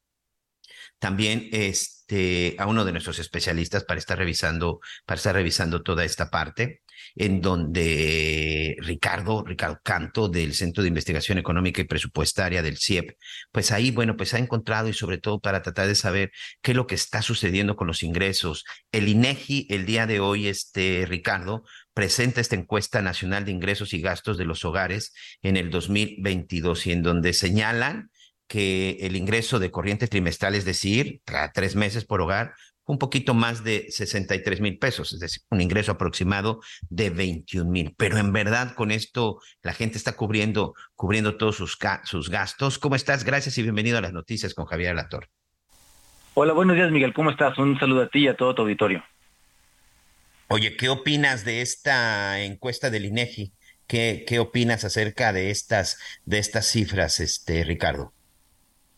también este, a uno de nuestros especialistas para estar revisando, para estar revisando toda esta parte en donde Ricardo, Ricardo Canto del Centro de Investigación Económica y Presupuestaria del CIEP, pues ahí, bueno, pues ha encontrado y sobre todo para tratar de saber qué es lo que está sucediendo con los ingresos. El INEGI el día de hoy, este Ricardo, presenta esta encuesta nacional de ingresos y gastos de los hogares en el 2022 y en donde señalan que el ingreso de corriente trimestral, es decir, cada tres meses por hogar, un poquito más de 63 mil pesos, es decir, un ingreso aproximado de 21 mil. Pero en verdad con esto la gente está cubriendo, cubriendo todos sus, sus gastos. ¿Cómo estás? Gracias y bienvenido a las noticias con Javier Alator. Hola, buenos días Miguel, ¿cómo estás? Un saludo a ti y a todo tu auditorio. Oye, ¿qué opinas de esta encuesta del INEGI? ¿Qué, qué opinas acerca de estas, de estas cifras, este, Ricardo?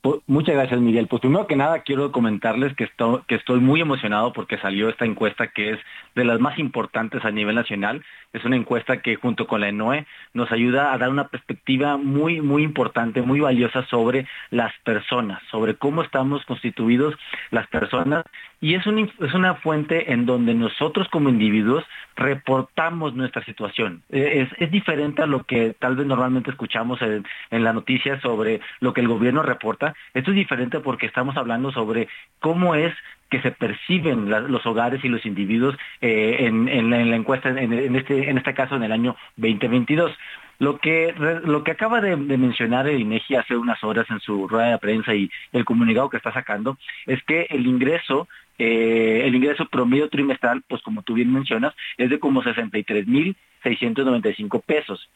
Pues, muchas gracias, Miguel. Pues primero que nada quiero comentarles que, que estoy muy emocionado porque salió esta encuesta que es de las más importantes a nivel nacional. Es una encuesta que junto con la ENOE nos ayuda a dar una perspectiva muy, muy importante, muy valiosa sobre las personas, sobre cómo estamos constituidos las personas. Y es, es una fuente en donde nosotros como individuos reportamos nuestra situación. E, es, diferente a lo que tal vez normalmente escuchamos en, en la noticia sobre lo que el gobierno reporta. Esto es diferente porque estamos hablando sobre cómo es que se perciben los hogares y los individuos eh, en, la, encuesta, en, este, en este caso en el año 2022. Lo que, lo que acaba de, mencionar el INEGI hace unas horas en su rueda de prensa y el comunicado que está sacando es que el ingreso, eh, el ingreso promedio trimestral, pues como tú bien mencionas, es de como 63.695 pesos.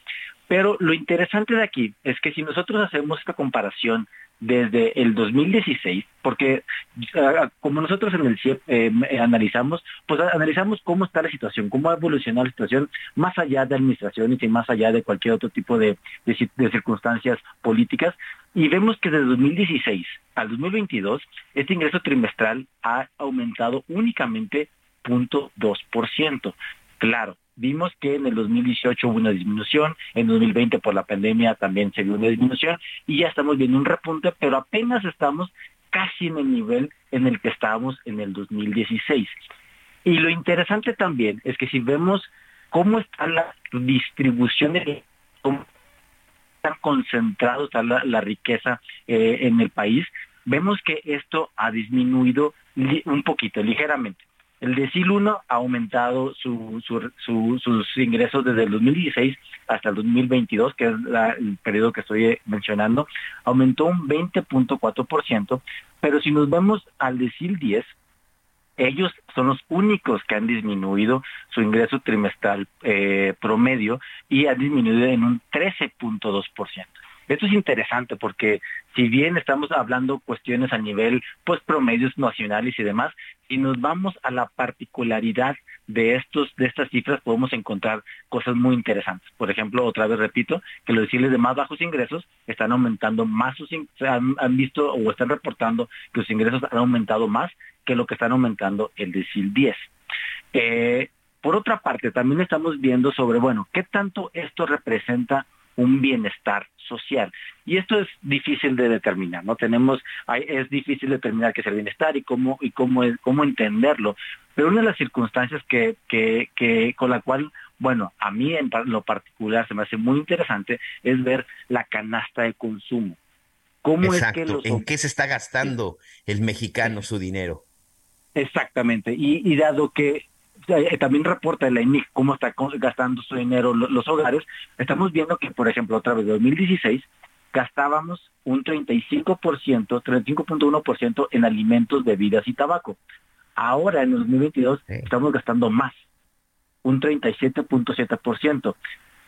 Pero lo interesante de aquí es que si nosotros hacemos esta comparación desde el 2016, porque como nosotros en el CIEP eh, eh, analizamos, pues analizamos cómo está la situación, cómo ha evolucionado la situación más allá de administraciones y más allá de cualquier otro tipo de, circunstancias políticas, y vemos que desde 2016 al 2022 este ingreso trimestral ha aumentado únicamente 0.2%. Claro, vimos que en el 2018 hubo una disminución, en 2020 por la pandemia también se vio una disminución y ya estamos viendo un repunte, pero apenas estamos casi en el nivel en el que estábamos en el 2016. Y lo interesante también es que si vemos cómo está la distribución de cómo están concentrados la, riqueza eh, en el país, vemos que esto ha disminuido un poquito, ligeramente. El decil 1 ha aumentado sus ingresos desde el 2016 hasta el 2022, que es el periodo que estoy mencionando, aumentó un 20.4%, pero si nos vemos al decil 10, ellos son los únicos que han disminuido su ingreso trimestral eh, promedio y han disminuido en un 13.2%. Esto es interesante porque si bien estamos hablando cuestiones a nivel pues promedios nacionales y demás, si nos vamos a la particularidad de estos de estas cifras podemos encontrar cosas muy interesantes. Por ejemplo, otra vez repito que los deciles de más bajos ingresos están aumentando más sus han, han visto o están reportando que los ingresos han aumentado más que lo que están aumentando el decil 10. Eh, por otra parte, también estamos viendo sobre, bueno, qué tanto esto representa un bienestar social. Y esto es difícil de determinar, ¿no? Tenemos, es difícil determinar qué es el bienestar y cómo, y cómo, es, cómo entenderlo. Pero una de las circunstancias que, que, que con la cual, bueno, a mí en lo particular se me hace muy interesante es ver la canasta de consumo. ¿Cómo es que ¿En qué se está gastando el mexicano su dinero? Exactamente. Y, y dado que eh, también reporta la INIC cómo está gastando su dinero los hogares, estamos viendo que, por ejemplo, otra vez de 2016 gastábamos un 35%, 35.1% en alimentos, bebidas y tabaco. Ahora, en 2022, estamos gastando más, un 37.7%.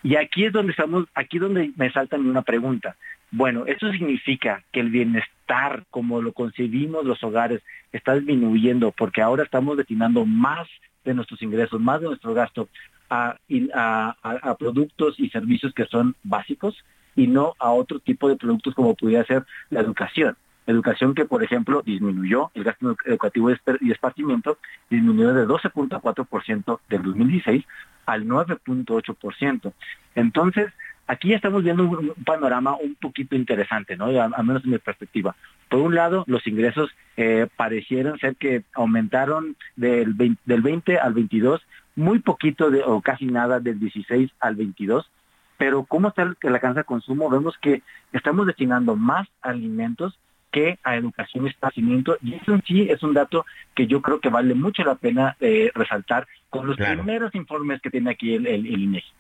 Y aquí es donde estamos, aquí es donde me salta una pregunta. Bueno, eso significa que el bienestar, como lo concebimos los hogares, está disminuyendo porque ahora estamos destinando más de nuestros ingresos, más de nuestro gasto a, a, productos y servicios que son básicos y no a otro tipo de productos como pudiera ser la educación. Educación que, por ejemplo, disminuyó, el gasto educativo y esparcimiento disminuyó de 12.4% del 2016 al 9.8%. Entonces, aquí estamos viendo un, panorama un poquito interesante, ¿no? Al menos en mi perspectiva. Por un lado, los ingresos eh, parecieron ser que aumentaron del 20, del 20 al 22, muy poquito de, o casi nada del 16 al 22, pero ¿cómo está el, alcanza de consumo? Vemos que estamos destinando más alimentos que a educación y esparcimiento, y eso en sí es un dato que yo creo que vale mucho la pena eh, resaltar con los primeros informes que tiene aquí el, el, el INEGI.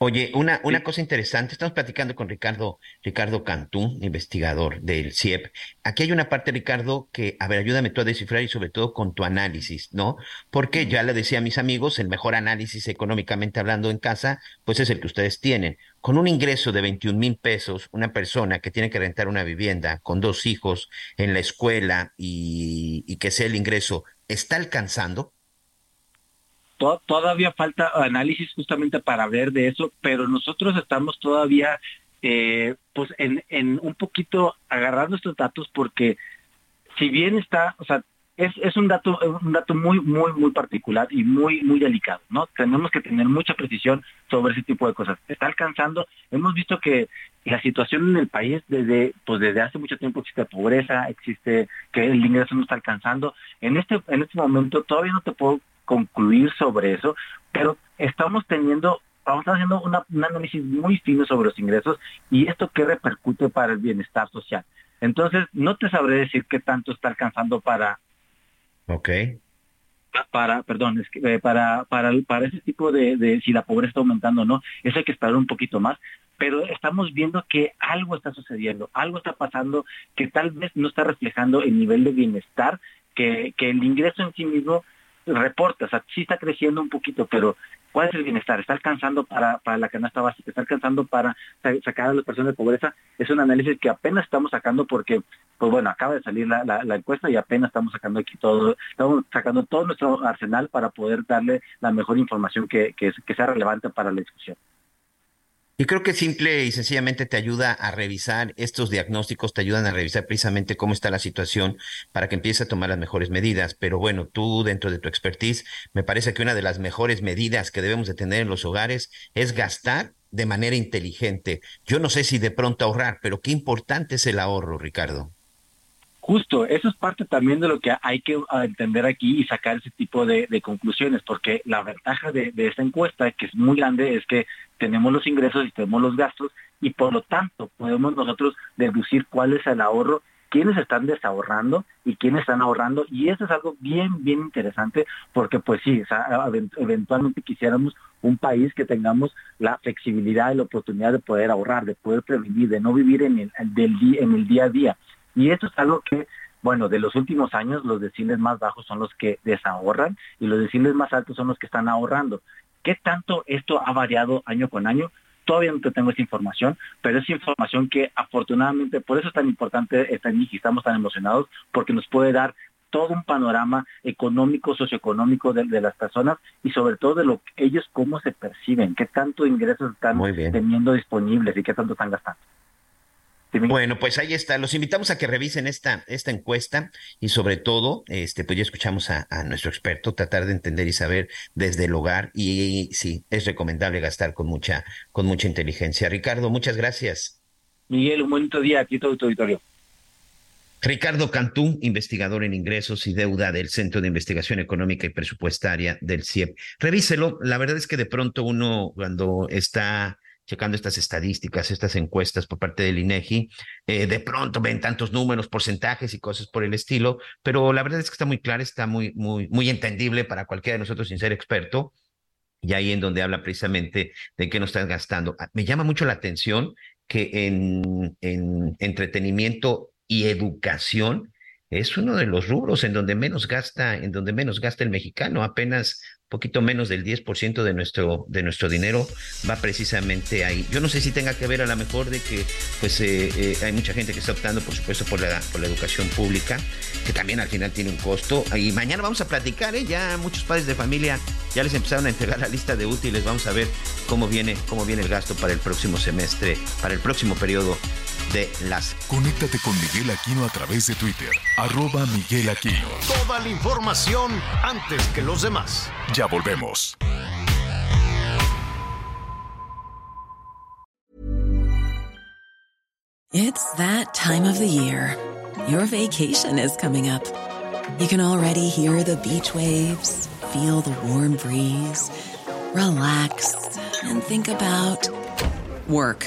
Oye, una, una cosa interesante, estamos platicando con Ricardo, Ricardo Cantú, investigador del CIEP. Aquí hay una parte, Ricardo, que, a ver, ayúdame tú a descifrar y sobre todo con tu análisis, ¿no? Porque ya le decía a mis amigos, el mejor análisis económicamente hablando en casa, pues es el que ustedes tienen. Con un ingreso de 21 mil pesos, una persona que tiene que rentar una vivienda con dos hijos en la escuela y, y que sea el ingreso, ¿está alcanzando? Todavía falta análisis justamente para ver de eso, pero nosotros estamos todavía eh, pues en, en un poquito agarrando estos datos porque si bien está, o sea, es, es un dato un dato muy muy muy particular y muy muy delicado no tenemos que tener mucha precisión sobre ese tipo de cosas. Está alcanzando hemos visto que la situación en el país desde pues desde hace mucho tiempo existe pobreza existe que el ingreso no está alcanzando. En este en este momento todavía no te puedo concluir sobre eso, pero estamos teniendo, estamos haciendo un análisis muy fino sobre los ingresos y esto qué repercute para el bienestar social. Entonces, no te sabré decir qué tanto está alcanzando para... Ok. Para, perdón, es que, eh, para, para, para ese tipo de, de, si la pobreza está aumentando o no, eso hay que esperar un poquito más, pero estamos viendo que algo está sucediendo, algo está pasando que tal vez no está reflejando el nivel de bienestar que, que el ingreso en sí mismo reporta, o sea, sí está creciendo un poquito, pero ¿cuál es el bienestar? ¿Está alcanzando para, para la canasta básica? ¿Está alcanzando para sacar a las personas de pobreza? Es un análisis que apenas estamos sacando porque, pues bueno, acaba de salir la, encuesta y apenas estamos sacando aquí todo, estamos sacando todo nuestro arsenal para poder darle la mejor información que, que, que sea relevante para la discusión. Y creo que simple y sencillamente te ayuda a revisar estos diagnósticos, te ayudan a revisar precisamente cómo está la situación para que empieces a tomar las mejores medidas. Pero bueno, tú dentro de tu expertise, me parece que una de las mejores medidas que debemos de tener en los hogares es gastar de manera inteligente. Yo no sé si de pronto ahorrar, pero qué importante es el ahorro, Ricardo. Justo, eso es parte también de lo que hay que ah, entender aquí y sacar ese tipo de, conclusiones, porque la ventaja de, esta encuesta, que es muy grande, es que tenemos los ingresos y tenemos los gastos y por lo tanto podemos nosotros deducir cuál es el ahorro, quiénes están desahorrando y quiénes están ahorrando y eso es algo bien, bien interesante porque pues sí, eventualmente quisiéramos un país que tengamos la flexibilidad y la oportunidad de poder ahorrar, de poder prevenir, de no vivir en el, en el día a día. Y esto es algo que, bueno, de los últimos años los deciles más bajos son los que desahorran y los deciles más altos son los que están ahorrando. ¿Qué tanto esto ha variado año con año? Todavía no tengo esa información, pero es información que afortunadamente, por eso es tan importante esta y estamos tan emocionados, porque nos puede dar todo un panorama económico, socioeconómico de, de, las personas y sobre todo de lo ellos cómo se perciben, qué tanto ingresos están teniendo disponibles y qué tanto están gastando. Bueno, pues ahí está. Los invitamos a que revisen esta, esta encuesta y sobre todo, este, pues ya escuchamos a, nuestro experto tratar de entender y saber desde el hogar y, sí, es recomendable gastar con mucha, con mucha inteligencia. Ricardo, muchas gracias. Miguel, un bonito día aquí todo tu auditorio. Ricardo Cantú, investigador en ingresos y deuda del Centro de Investigación Económica y Presupuestaria del CIEP. Revíselo. La verdad es que de pronto uno cuando está checando estas estadísticas, estas encuestas por parte del INEGI, eh, de pronto ven tantos números, porcentajes y cosas por el estilo, pero la verdad es que está muy clara, está muy, muy, muy entendible para cualquiera de nosotros sin ser experto. Y ahí en donde habla precisamente de qué nos estás gastando. Ah, me llama mucho la atención que en entretenimiento y educación es uno de los rubros en donde menos gasta, en donde menos gasta el mexicano, apenas poquito menos del 10% de nuestro, de nuestro dinero va precisamente ahí. Yo no sé si tenga que ver a lo mejor de que pues eh, eh, hay mucha gente que está optando, por supuesto, por la, por la educación pública, que también al final tiene un costo. Y mañana vamos a platicar, ¿eh? ya muchos padres de familia ya les empezaron a entregar la lista de útiles, vamos a ver cómo viene, cómo viene el gasto para el próximo semestre, para el próximo periodo de las. Conéctate con Miguel Aquino a través de Twitter, arroba Miguel Aquino. Toda la información antes que los demás. Ya volvemos. It's that time of the year. Your vacation is coming up. You can already hear the beach waves, feel the warm breeze, relax, and think about work.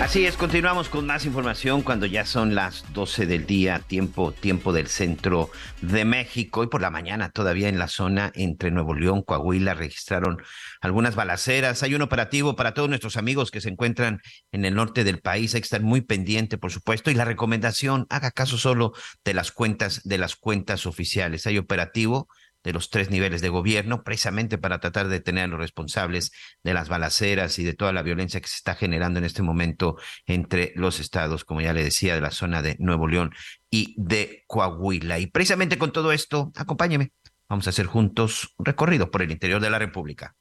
Así es, continuamos con más información cuando ya son las 12 del día, tiempo, tiempo del centro de México. Y por la mañana todavía en la zona entre Nuevo León, Coahuila, registraron algunas balaceras. Hay un operativo para todos nuestros amigos que se encuentran en el norte del país. Hay que estar muy pendiente, por supuesto. Y la recomendación, haga caso solo de las cuentas, de las cuentas oficiales. Hay operativo de los tres niveles de gobierno, precisamente para tratar de detener a los responsables de las balaceras y de toda la violencia que se está generando en este momento entre los estados, como ya le decía, de la zona de Nuevo León y de Coahuila. Y precisamente con todo esto, acompáñeme, vamos a hacer juntos un recorrido por el interior de la República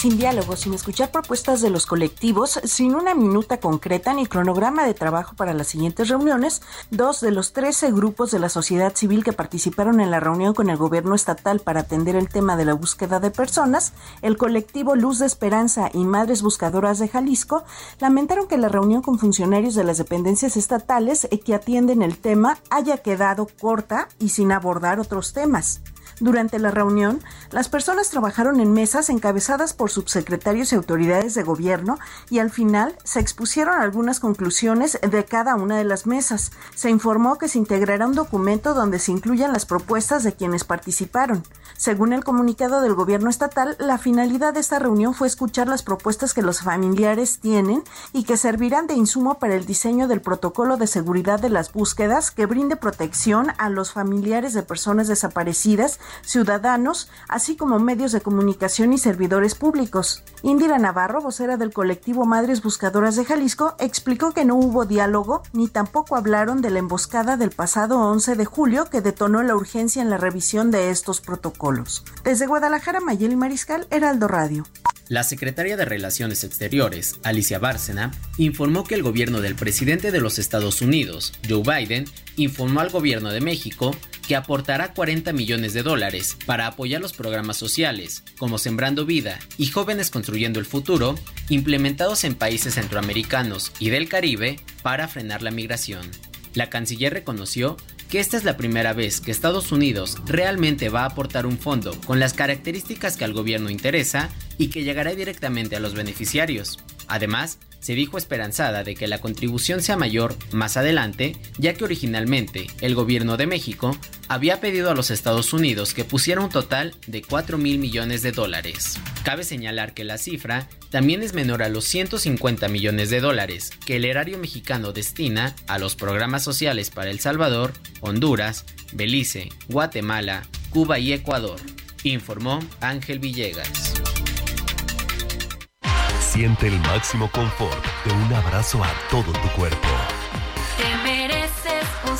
sin diálogo, sin escuchar propuestas de los colectivos, sin una minuta concreta ni cronograma de trabajo para las siguientes reuniones, dos de los 13 grupos de la sociedad civil que participaron en la reunión con el gobierno estatal para atender el tema de la búsqueda de personas, el colectivo Luz de Esperanza y Madres Buscadoras de Jalisco, lamentaron que la reunión con funcionarios de las dependencias estatales que atienden el tema haya quedado corta y sin abordar otros temas. Durante la reunión, las personas trabajaron en mesas encabezadas por subsecretarios y autoridades de gobierno y al final se expusieron algunas conclusiones de cada una de las mesas. Se informó que se integrará un documento donde se incluyan las propuestas de quienes participaron. Según el comunicado del gobierno estatal, la finalidad de esta reunión fue escuchar las propuestas que los familiares tienen y que servirán de insumo para el diseño del protocolo de seguridad de las búsquedas que brinde protección a los familiares de personas desaparecidas ciudadanos, así como medios de comunicación y servidores públicos. Indira Navarro, vocera del colectivo Madres Buscadoras de Jalisco, explicó que no hubo diálogo ni tampoco hablaron de la emboscada del pasado 11 de julio que detonó la urgencia en la revisión de estos protocolos. Desde Guadalajara, Mayeli Mariscal, Heraldo Radio. La secretaria de Relaciones Exteriores, Alicia Bárcena, informó que el gobierno del presidente de los Estados Unidos, Joe Biden, informó al gobierno de México que aportará 40 millones de dólares para apoyar los programas sociales, como Sembrando Vida y Jóvenes Construyendo el Futuro, implementados en países centroamericanos y del Caribe para frenar la migración. La canciller reconoció que esta es la primera vez que Estados Unidos realmente va a aportar un fondo con las características que al gobierno interesa y que llegará directamente a los beneficiarios. Además, se dijo esperanzada de que la contribución sea mayor más adelante, ya que originalmente el gobierno de México había pedido a los Estados Unidos que pusiera un total de 4 mil millones de dólares. Cabe señalar que la cifra también es menor a los 150 millones de dólares que el erario mexicano destina a los programas sociales para El Salvador, Honduras, Belice, Guatemala, Cuba y Ecuador, informó Ángel Villegas. Siente el máximo confort de un abrazo a todo tu cuerpo. Te mereces un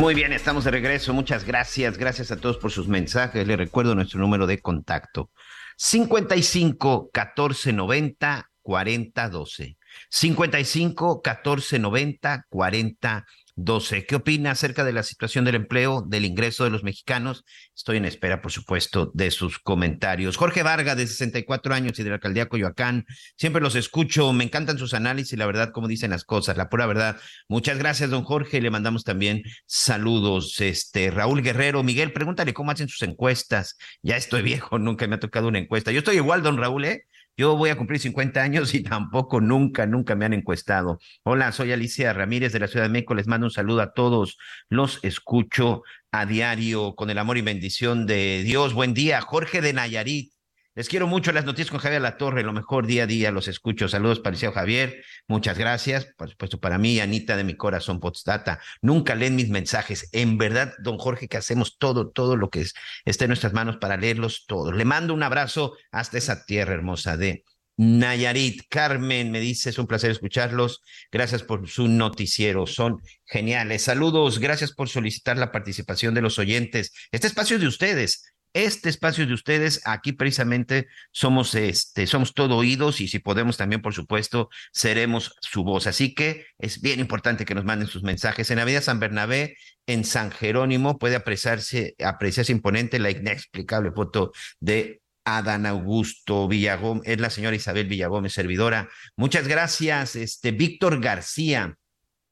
Muy bien, estamos de regreso. Muchas gracias. Gracias a todos por sus mensajes. Les recuerdo nuestro número de contacto. 55 14 90 40 12. 55 14 90 40 12. ¿Qué opina acerca de la situación del empleo, del ingreso de los mexicanos? Estoy en espera, por supuesto, de sus comentarios. Jorge Vargas, de 64 años y de la alcaldía Coyoacán. Siempre los escucho, me encantan sus análisis, la verdad, cómo dicen las cosas, la pura verdad. Muchas gracias, don Jorge. Le mandamos también saludos. Este, Raúl Guerrero, Miguel, pregúntale cómo hacen sus encuestas. Ya estoy viejo, nunca me ha tocado una encuesta. Yo estoy igual, don Raúl, ¿eh? Yo voy a cumplir 50 años y tampoco nunca, nunca me han encuestado. Hola, soy Alicia Ramírez de la Ciudad de México. Les mando un saludo a todos. Los escucho a diario con el amor y bendición de Dios. Buen día, Jorge de Nayarit. Les quiero mucho las noticias con Javier La Torre, lo mejor día a día los escucho. Saludos para el Javier, muchas gracias. Por supuesto, para mí, Anita de mi corazón, Podstata. Nunca leen mis mensajes. En verdad, don Jorge, que hacemos todo, todo lo que esté en nuestras manos para leerlos todos. Le mando un abrazo hasta esa tierra hermosa de Nayarit. Carmen me dice, es un placer escucharlos. Gracias por su noticiero, son geniales. Saludos, gracias por solicitar la participación de los oyentes. Este espacio es de ustedes este espacio de ustedes, aquí precisamente somos, este, somos todo oídos y si podemos también, por supuesto, seremos su voz. Así que es bien importante que nos manden sus mensajes. En Avenida San Bernabé, en San Jerónimo, puede apreciarse, apreciarse imponente la inexplicable foto de Adán Augusto Villagómez, es la señora Isabel Villagómez, servidora. Muchas gracias, este Víctor García.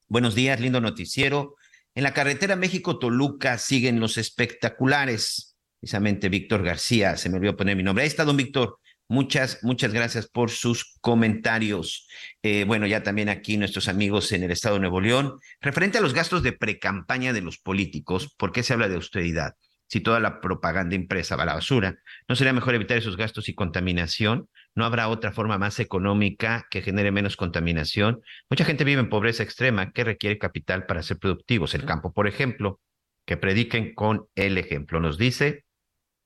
Buenos días, lindo noticiero. En la carretera México-Toluca siguen los espectaculares precisamente Víctor García, se me olvidó poner mi nombre. Ahí está, don Víctor. Muchas, muchas gracias por sus comentarios. Eh, bueno, ya también aquí nuestros amigos en el Estado de Nuevo León. Referente a los gastos de precampaña de los políticos, ¿por qué se habla de austeridad? Si toda la propaganda impresa va a la basura, ¿no sería mejor evitar esos gastos y contaminación? ¿No habrá otra forma más económica que genere menos contaminación? Mucha gente vive en pobreza extrema que requiere capital para ser productivos. El campo, por ejemplo, que prediquen con el ejemplo. Nos dice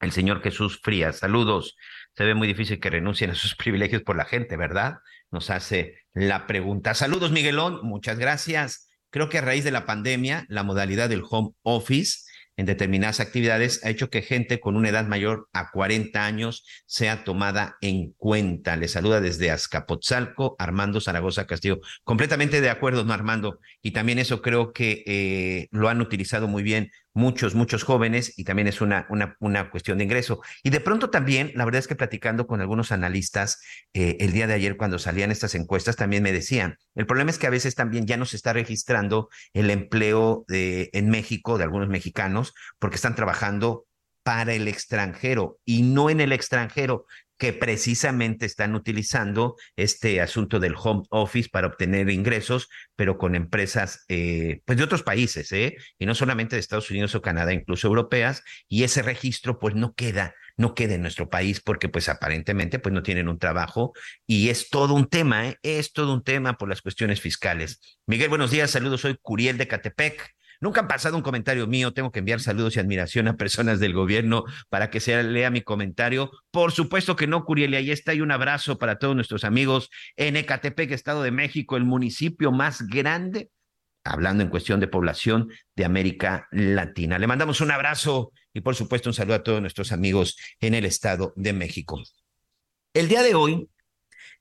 el señor Jesús Frías. Saludos. Se ve muy difícil que renuncien a sus privilegios por la gente, ¿verdad? Nos hace la pregunta. Saludos, Miguelón. Muchas gracias. Creo que a raíz de la pandemia, la modalidad del home office en determinadas actividades ha hecho que gente con una edad mayor a 40 años sea tomada en cuenta. Le saluda desde Azcapotzalco, Armando Zaragoza Castillo. Completamente de acuerdo, no Armando. Y también eso creo que eh, lo han utilizado muy bien muchos, muchos jóvenes y también es una, una, una, cuestión de ingreso. Y de pronto también, la verdad es que platicando con algunos analistas eh, el día de ayer cuando salían estas encuestas, también me decían, el problema es que a veces también ya no se está registrando el empleo de, en México de algunos mexicanos porque están trabajando para el extranjero y no en el extranjero que precisamente están utilizando este asunto del home office para obtener ingresos, pero con empresas eh, pues de otros países, ¿eh? y no solamente de Estados Unidos o Canadá, incluso europeas, y ese registro pues no queda no queda en nuestro país porque pues aparentemente pues no tienen un trabajo y es todo un tema, ¿eh? es todo un tema por las cuestiones fiscales. Miguel, buenos días, saludos, soy Curiel de Catepec. Nunca han pasado un comentario mío, tengo que enviar saludos y admiración a personas del gobierno para que se lea mi comentario. Por supuesto que no, Curiel, y ahí está, y un abrazo para todos nuestros amigos en Ecatepec, Estado de México, el municipio más grande, hablando en cuestión de población de América Latina. Le mandamos un abrazo y por supuesto un saludo a todos nuestros amigos en el Estado de México. El día de hoy,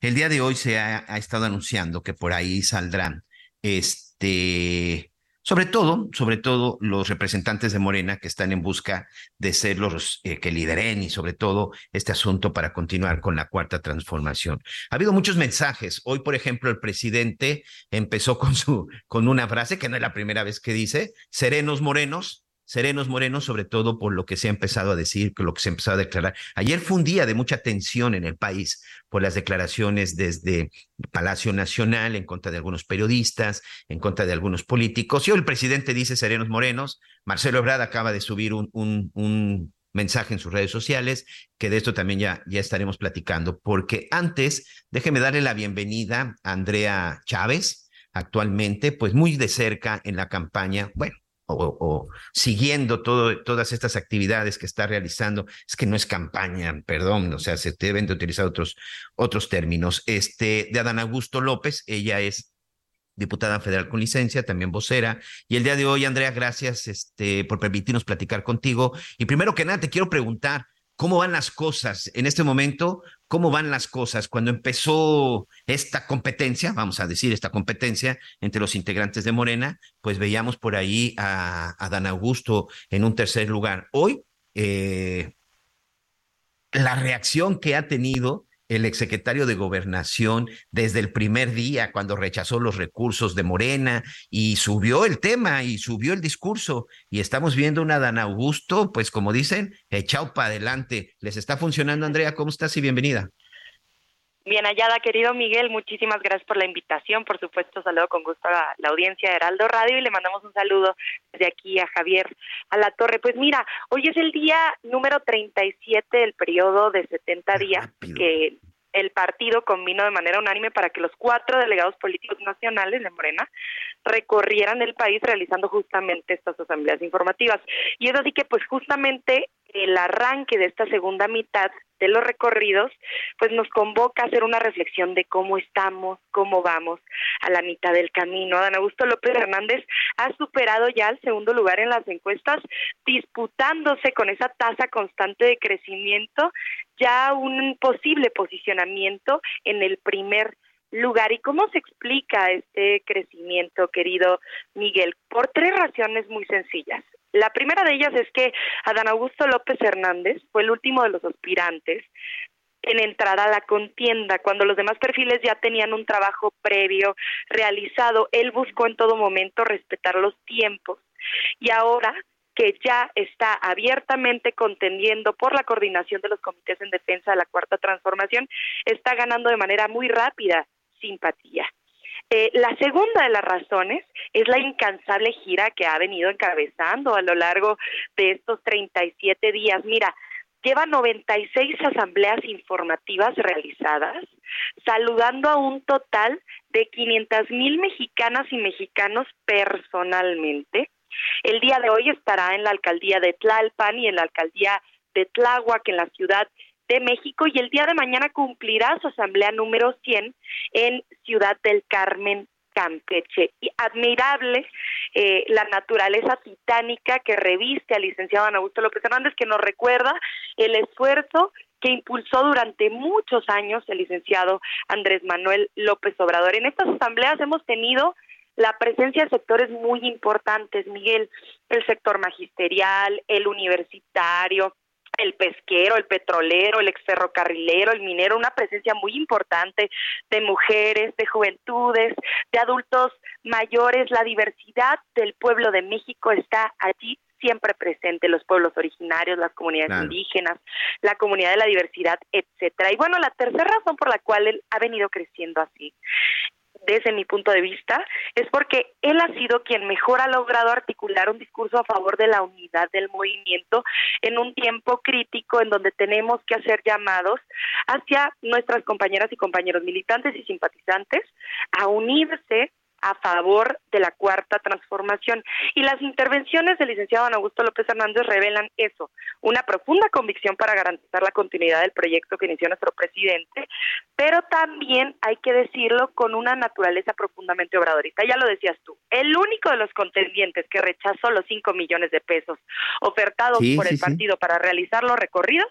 el día de hoy se ha, ha estado anunciando que por ahí saldrán este sobre todo, sobre todo los representantes de Morena que están en busca de ser los eh, que lideren y sobre todo este asunto para continuar con la cuarta transformación. Ha habido muchos mensajes. Hoy, por ejemplo, el presidente empezó con su con una frase que no es la primera vez que dice, serenos morenos, serenos morenos, sobre todo por lo que se ha empezado a decir, lo que se ha empezado a declarar. Ayer fue un día de mucha tensión en el país por las declaraciones desde Palacio Nacional en contra de algunos periodistas, en contra de algunos políticos. Y hoy el presidente dice serenos morenos. Marcelo Ebrard acaba de subir un, un, un mensaje en sus redes sociales, que de esto también ya, ya estaremos platicando, porque antes, déjeme darle la bienvenida a Andrea Chávez, actualmente, pues muy de cerca en la campaña, bueno, o, siguiendo todas estas actividades que está realizando, es que no es campaña, perdón, o sea, se deben de utilizar otros, otros términos. Este, de Adán Augusto López, ella es diputada federal con licencia, también vocera. Y el día de hoy, Andrea, gracias este, por permitirnos platicar contigo. Y primero que nada, te quiero preguntar, ¿cómo van las cosas en este momento? ¿Cómo van las cosas cuando empezó esta competencia, vamos a decir, esta competencia entre los integrantes de Morena? Pues veíamos por ahí a, Dan Augusto en un tercer lugar. Hoy, eh, la reacción que ha tenido el exsecretario de Gobernación desde el primer día cuando rechazó los recursos de Morena y subió el tema y subió el discurso y estamos viendo una Dan Augusto, pues como dicen, echado para adelante. ¿Les está funcionando, Andrea? ¿Cómo estás y bienvenida? Bien hallada, querido Miguel, muchísimas gracias por la invitación. Por supuesto, saludo con gusto a la, audiencia de Heraldo Radio y le mandamos un saludo desde aquí a Javier a la Torre. Pues mira, hoy es el día número 37 del periodo de 70 días que el partido combinó de manera unánime para que los cuatro delegados políticos nacionales de Morena recorrieran el país realizando justamente estas asambleas informativas. Y es así que pues justamente el arranque de esta segunda mitad de los recorridos, pues nos convoca a hacer una reflexión de cómo estamos, cómo vamos a la mitad del camino. Dan Augusto López Hernández ha superado ya el segundo lugar en las encuestas, disputándose con esa tasa constante de crecimiento ya un posible posicionamiento en el primer lugar. ¿Y cómo se explica este crecimiento, querido Miguel? Por tres razones muy sencillas. La primera de ellas es que Adán Augusto López Hernández fue el último de los aspirantes en entrar a la contienda, cuando los demás perfiles ya tenían un trabajo previo realizado, él buscó en todo momento respetar los tiempos y ahora que ya está abiertamente contendiendo por la coordinación de los comités en defensa de la cuarta transformación, está ganando de manera muy rápida simpatía. Eh, la segunda de las razones es la incansable gira que ha venido encabezando a lo largo de estos 37 días. Mira, lleva 96 asambleas informativas realizadas, saludando a un total de 500 mil mexicanas y mexicanos personalmente. El día de hoy estará en la alcaldía de Tlalpan y en la alcaldía de Tláhuac, en la ciudad de México y el día de mañana cumplirá su asamblea número 100 en Ciudad del Carmen, Campeche. Y admirable eh, la naturaleza titánica que reviste al licenciado Ana Augusto López Hernández, que nos recuerda el esfuerzo que impulsó durante muchos años el licenciado Andrés Manuel López Obrador. En estas asambleas hemos tenido la presencia de sectores muy importantes, Miguel, el sector magisterial, el universitario, el pesquero, el petrolero, el exferrocarrilero, el minero, una presencia muy importante de mujeres, de juventudes, de adultos mayores. La diversidad del pueblo de México está allí siempre presente, los pueblos originarios, las comunidades indígenas, la comunidad de la diversidad, etcétera. Y bueno, la tercera razón por la cual él ha venido creciendo así desde mi punto de vista, es porque él ha sido quien mejor ha logrado articular un discurso a favor de la unidad del movimiento en un tiempo crítico en donde tenemos que hacer llamados hacia nuestras compañeras y compañeros militantes y simpatizantes a unirse a favor de la cuarta transformación. Y las intervenciones del licenciado Don Augusto López Hernández revelan eso, una profunda convicción para garantizar la continuidad del proyecto que inició nuestro presidente, pero también hay que decirlo con una naturaleza profundamente obradorista. Ya lo decías tú, el único de los contendientes que rechazó los 5 millones de pesos ofertados por el partido para realizar los recorridos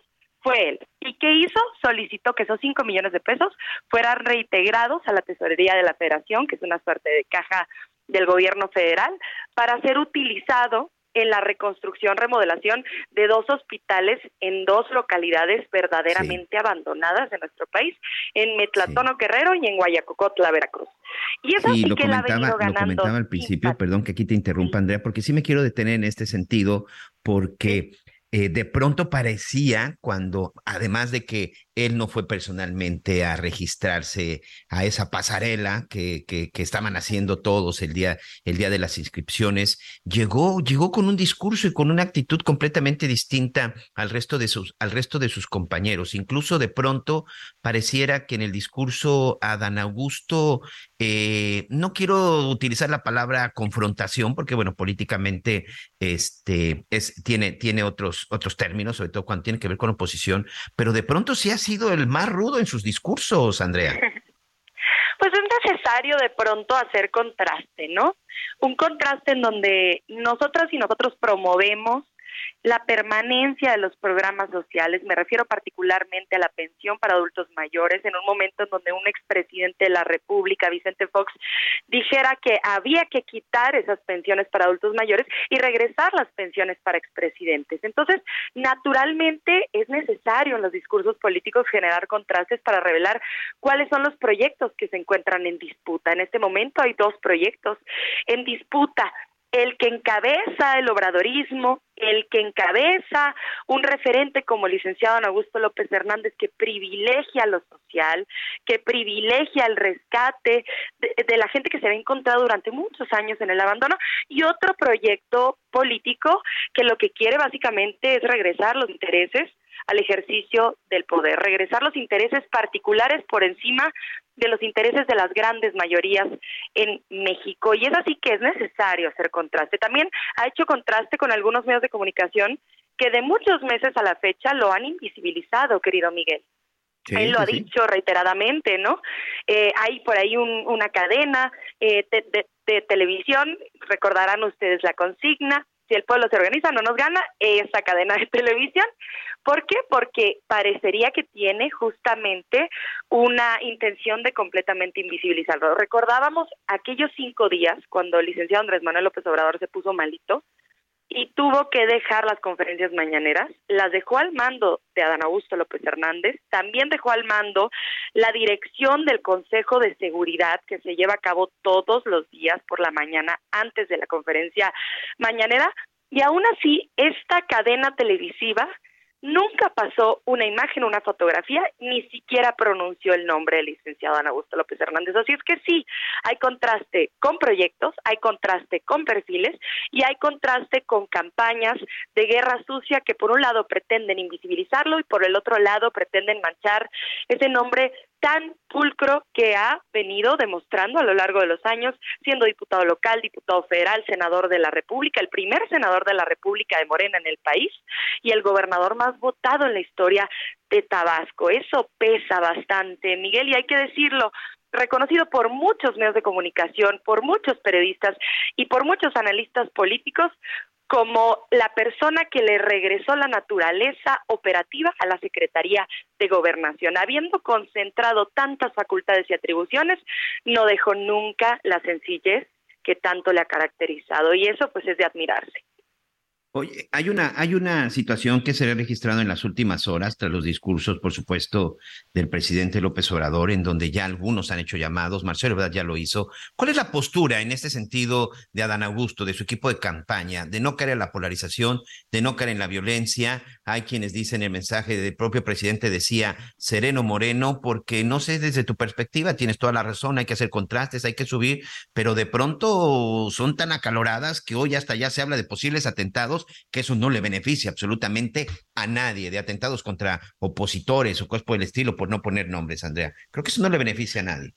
fue él. ¿Y qué hizo? Solicitó que esos 5 millones de pesos fueran reintegrados a la tesorería de la federación, que es una suerte de caja del gobierno federal, para ser utilizado en la reconstrucción, remodelación de dos hospitales en dos localidades verdaderamente abandonadas de nuestro país, en Metlatono Guerrero y en Guayacocotla, Veracruz. Y eso sí, lo, comentaba, lo comentaba al principio, perdón que aquí te interrumpa, Andrea, porque sí me quiero detener en este sentido, porque eh, de pronto parecía cuando, además de que él no fue personalmente a registrarse a esa pasarela que, que, estaban haciendo todos el día, el día de las inscripciones, llegó, llegó con un discurso y con una actitud completamente distinta al resto de sus, al resto de sus compañeros. Incluso de pronto pareciera que en el discurso a Dan Augusto, eh, no quiero utilizar la palabra confrontación, porque bueno, políticamente este, es, tiene, tiene otros, otros términos, sobre todo cuando tiene que ver con oposición, pero de pronto sí ha sido el más rudo en sus discursos, Andrea. Pues es necesario de pronto hacer contraste, ¿no? Un contraste en donde nosotras y nosotros promovemos la permanencia de los programas sociales, me refiero particularmente a la pensión para adultos mayores, en un momento en donde un expresidente de la República, Vicente Fox, dijera que había que quitar esas pensiones para adultos mayores y regresar las pensiones para expresidentes. Entonces, naturalmente es necesario en los discursos políticos generar contrastes para revelar cuáles son los proyectos que se encuentran en disputa. En este momento hay dos proyectos en disputa el que encabeza el obradorismo, el que encabeza un referente como el licenciado Augusto López Hernández que privilegia lo social, que privilegia el rescate de, la gente que se había encontrado durante muchos años en el abandono, y otro proyecto político que lo que quiere básicamente es regresar los intereses al ejercicio del poder, regresar los intereses particulares por encima de los intereses de las grandes mayorías en México. Y es así que es necesario hacer contraste. También ha hecho contraste con algunos medios de comunicación que de muchos meses a la fecha lo han invisibilizado, querido Miguel. Él lo ha dicho reiteradamente, ¿no? Eh, hay por ahí una cadena eh, de televisión, recordarán ustedes la consigna, si el pueblo se organiza, no nos gana esa cadena de televisión. ¿Por qué? Porque parecería que tiene justamente una intención de completamente invisibilizarlo. Recordábamos aquellos cinco días cuando el licenciado Andrés Manuel López Obrador se puso malito, y tuvo que dejar las conferencias mañaneras, las dejó al mando de Adán Augusto López Hernández, también dejó al mando la dirección del Consejo de Seguridad que se lleva a cabo todos los días por la mañana antes de la conferencia mañanera, y aún así esta cadena televisiva nunca pasó una imagen, una fotografía, ni siquiera pronunció el nombre del licenciado Ana Augusto López Hernández. Así es que sí, hay contraste con proyectos, hay contraste con perfiles y hay contraste con campañas de guerra sucia que por un lado pretenden invisibilizarlo y por el otro lado pretenden manchar ese nombre tan pulcro que ha venido demostrando a lo largo de los años, siendo diputado local, diputado federal, senador de la República, el primer senador de la República de Morena en el país y el gobernador más votado en la historia de Tabasco. Eso pesa bastante, Miguel, y hay que decirlo, reconocido por muchos medios de comunicación, por muchos periodistas y por muchos analistas políticos como la persona que le regresó la naturaleza operativa a la Secretaría de Gobernación. Habiendo concentrado tantas facultades y atribuciones, no dejó nunca la sencillez que tanto le ha caracterizado y eso pues es de admirarse. Oye, hay una, hay una situación que se ha registrado en las últimas horas, tras los discursos, por supuesto, del presidente López Obrador, en donde ya algunos han hecho llamados, Marcelo Ebrard ya lo hizo. ¿Cuál es la postura en este sentido de Adán Augusto, de su equipo de campaña, de no caer en la polarización, de no caer en la violencia? Hay quienes dicen el mensaje del propio presidente decía sereno moreno, porque no sé desde tu perspectiva, tienes toda la razón, hay que hacer contrastes, hay que subir, pero de pronto son tan acaloradas que hoy hasta ya se habla de posibles atentados que eso no le beneficia absolutamente a nadie, de atentados contra opositores o cosas por el estilo, por no poner nombres, Andrea. Creo que eso no le beneficia a nadie.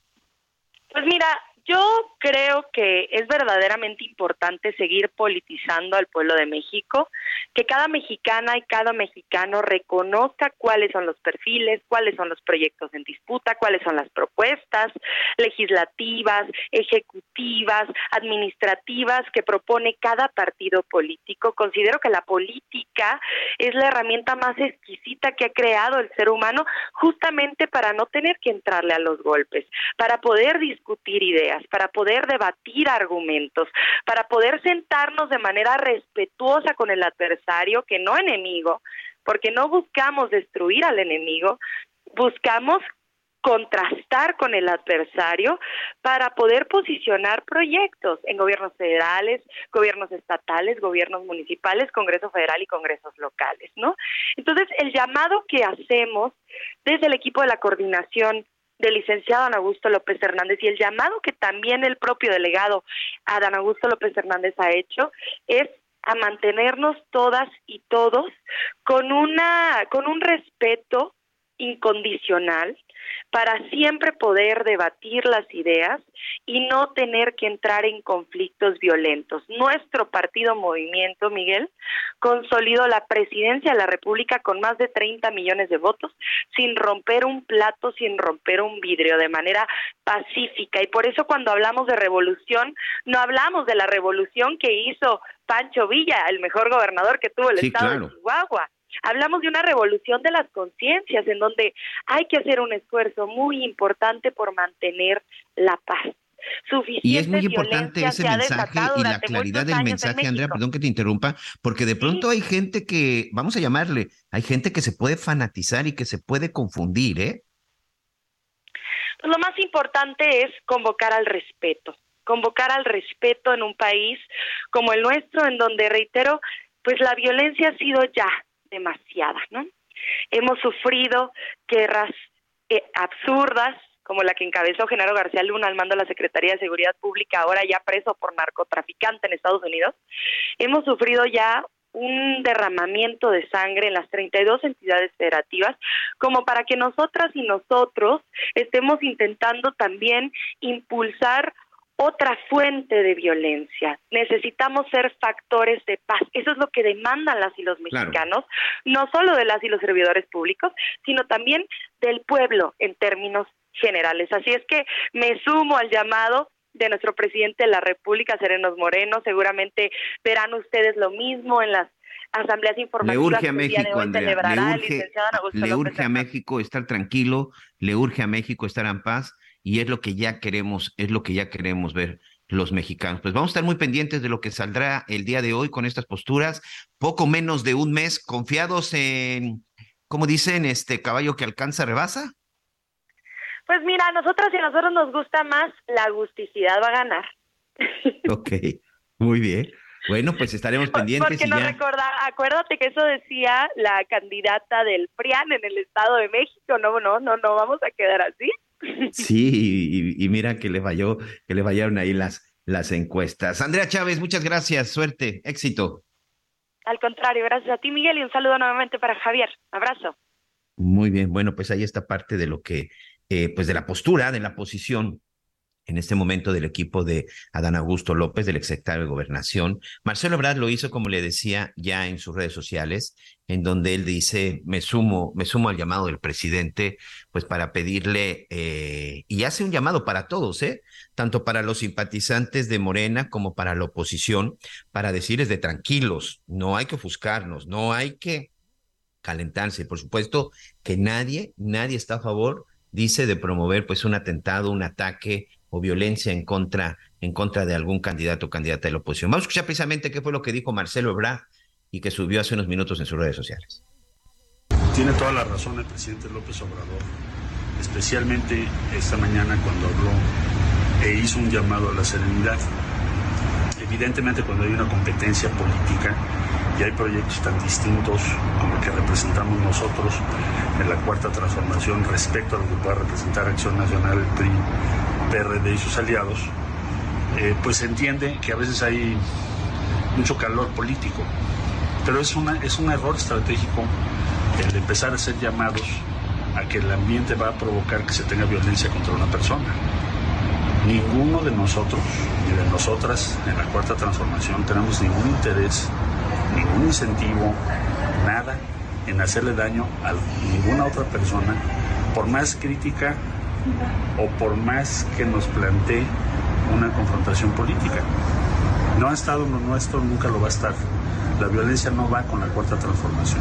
Yo creo que es verdaderamente importante seguir politizando al pueblo de México. que cada mexicana y cada mexicano reconozca cuáles son los perfiles, cuáles son los proyectos en disputa, cuáles son las propuestas legislativas, ejecutivas, administrativas que propone cada partido político. Considero que la política es la herramienta más exquisita que ha creado el ser humano justamente para no tener que entrarle a los golpes, para poder discutir ideas, para poder debatir argumentos, para poder sentarnos de manera respetuosa con el adversario, que no enemigo, porque no buscamos destruir al enemigo, buscamos contrastar con el adversario para poder posicionar proyectos en gobiernos federales, gobiernos estatales, gobiernos municipales, Congreso Federal y congresos locales, ¿no? Entonces, el llamado que hacemos desde el equipo de la coordinación del licenciado Ana Augusto López Hernández y el llamado que también el propio delegado Adán Augusto López Hernández ha hecho es a mantenernos todas y todos con una con un respeto incondicional para siempre poder debatir las ideas y no tener que entrar en conflictos violentos. Nuestro partido Movimiento, Miguel, consolidó la presidencia de la República con más de 30 millones de votos, sin romper un plato, sin romper un vidrio, de manera pacífica. Y por eso cuando hablamos de revolución, no hablamos de la revolución que hizo Pancho Villa, el mejor gobernador que tuvo el estado de Chihuahua Hablamos de una revolución de las conciencias en donde hay que hacer un esfuerzo muy importante por mantener la paz. y es muy importante ese mensaje y la claridad del mensaje, Andrea, perdón que te interrumpa, porque de pronto hay gente que, vamos a llamarle, hay gente que se puede fanatizar y que se puede confundir, ¿eh? Pues lo más importante es convocar al respeto, convocar al respeto en un país como el nuestro, en donde, reitero, pues la violencia ha sido ya demasiada, ¿no? Hemos sufrido guerras eh, absurdas, como la que encabezó Genaro García Luna al mando de la Secretaría de Seguridad Pública, ahora ya preso por narcotraficante en Estados Unidos. Hemos sufrido ya un derramamiento de sangre en las 32 entidades federativas, como para que nosotras y nosotros estemos intentando también impulsar otra fuente de violencia. Necesitamos ser factores de paz. Eso es lo que demandan las y los mexicanos, no solo de las y los servidores públicos, sino también del pueblo en términos generales. Así es que me sumo al llamado de nuestro presidente de la República, Serenos Moreno. Seguramente verán ustedes lo mismo en las asambleas informativas. Le urge a México, Andrea, le urge, le urge a México estar tranquilo, le urge a México estar en paz y es lo que ya queremos, es lo que ya queremos ver los mexicanos. Pues vamos a estar muy pendientes de lo que saldrá el día de hoy con estas posturas, poco menos de un mes confiados en, ¿cómo dicen, este caballo que alcanza rebasa? Pues mira, a nosotros y a nosotros nos gusta más, la agusticidad va a ganar. Ok, muy bien. Bueno, pues estaremos pendientes. Porque no recuerda, acuérdate que eso decía la candidata del PRIAN en el Estado de México. No, no, no, no vamos a quedar así. Sí, y, mira que le falló, que le fallaron ahí las, las encuestas. Andrea Chávez, muchas gracias, suerte, éxito. Al contrario, gracias a ti, Miguel, y un saludo nuevamente para Javier. Abrazo. Muy bien, bueno, pues ahí está parte de lo que, eh, pues de la postura, de la posición en este momento del equipo de Adán Augusto López, del exsecretario de Gobernación. Marcelo Ebrard lo hizo, como le decía, ya en sus redes sociales, en donde él dice, me sumo, me sumo al llamado del presidente, pues para pedirle, eh, y hace un llamado para todos, ¿eh? tanto para los simpatizantes de Morena como para la oposición, para decirles de tranquilos, no hay que ofuscarnos, no hay que calentarse. Por supuesto que nadie, nadie está a favor, dice, de promover pues un atentado, un ataque o violencia en contra, en contra de algún candidato o candidata de la oposición. Vamos a escuchar precisamente qué fue lo que dijo Marcelo Ebrard y que subió hace unos minutos en sus redes sociales. Tiene toda la razón el presidente López Obrador, especialmente esta mañana cuando habló e hizo un llamado a la serenidad. Evidentemente cuando hay una competencia política y hay proyectos tan distintos como el que representamos nosotros en la cuarta transformación respecto a lo que pueda representar Acción Nacional, el PRI, PRD y sus aliados, eh, pues se entiende que a veces hay mucho calor político, pero es, una, es un error estratégico el empezar a hacer llamados a que el ambiente va a provocar que se tenga violencia contra una persona. Ninguno de nosotros, ni de nosotras en la cuarta transformación, tenemos ningún interés ningún incentivo, nada en hacerle daño a ninguna otra persona, por más crítica o por más que nos plantee una confrontación política. No ha estado lo nuestro, nunca lo va a estar. La violencia no va con la cuarta transformación.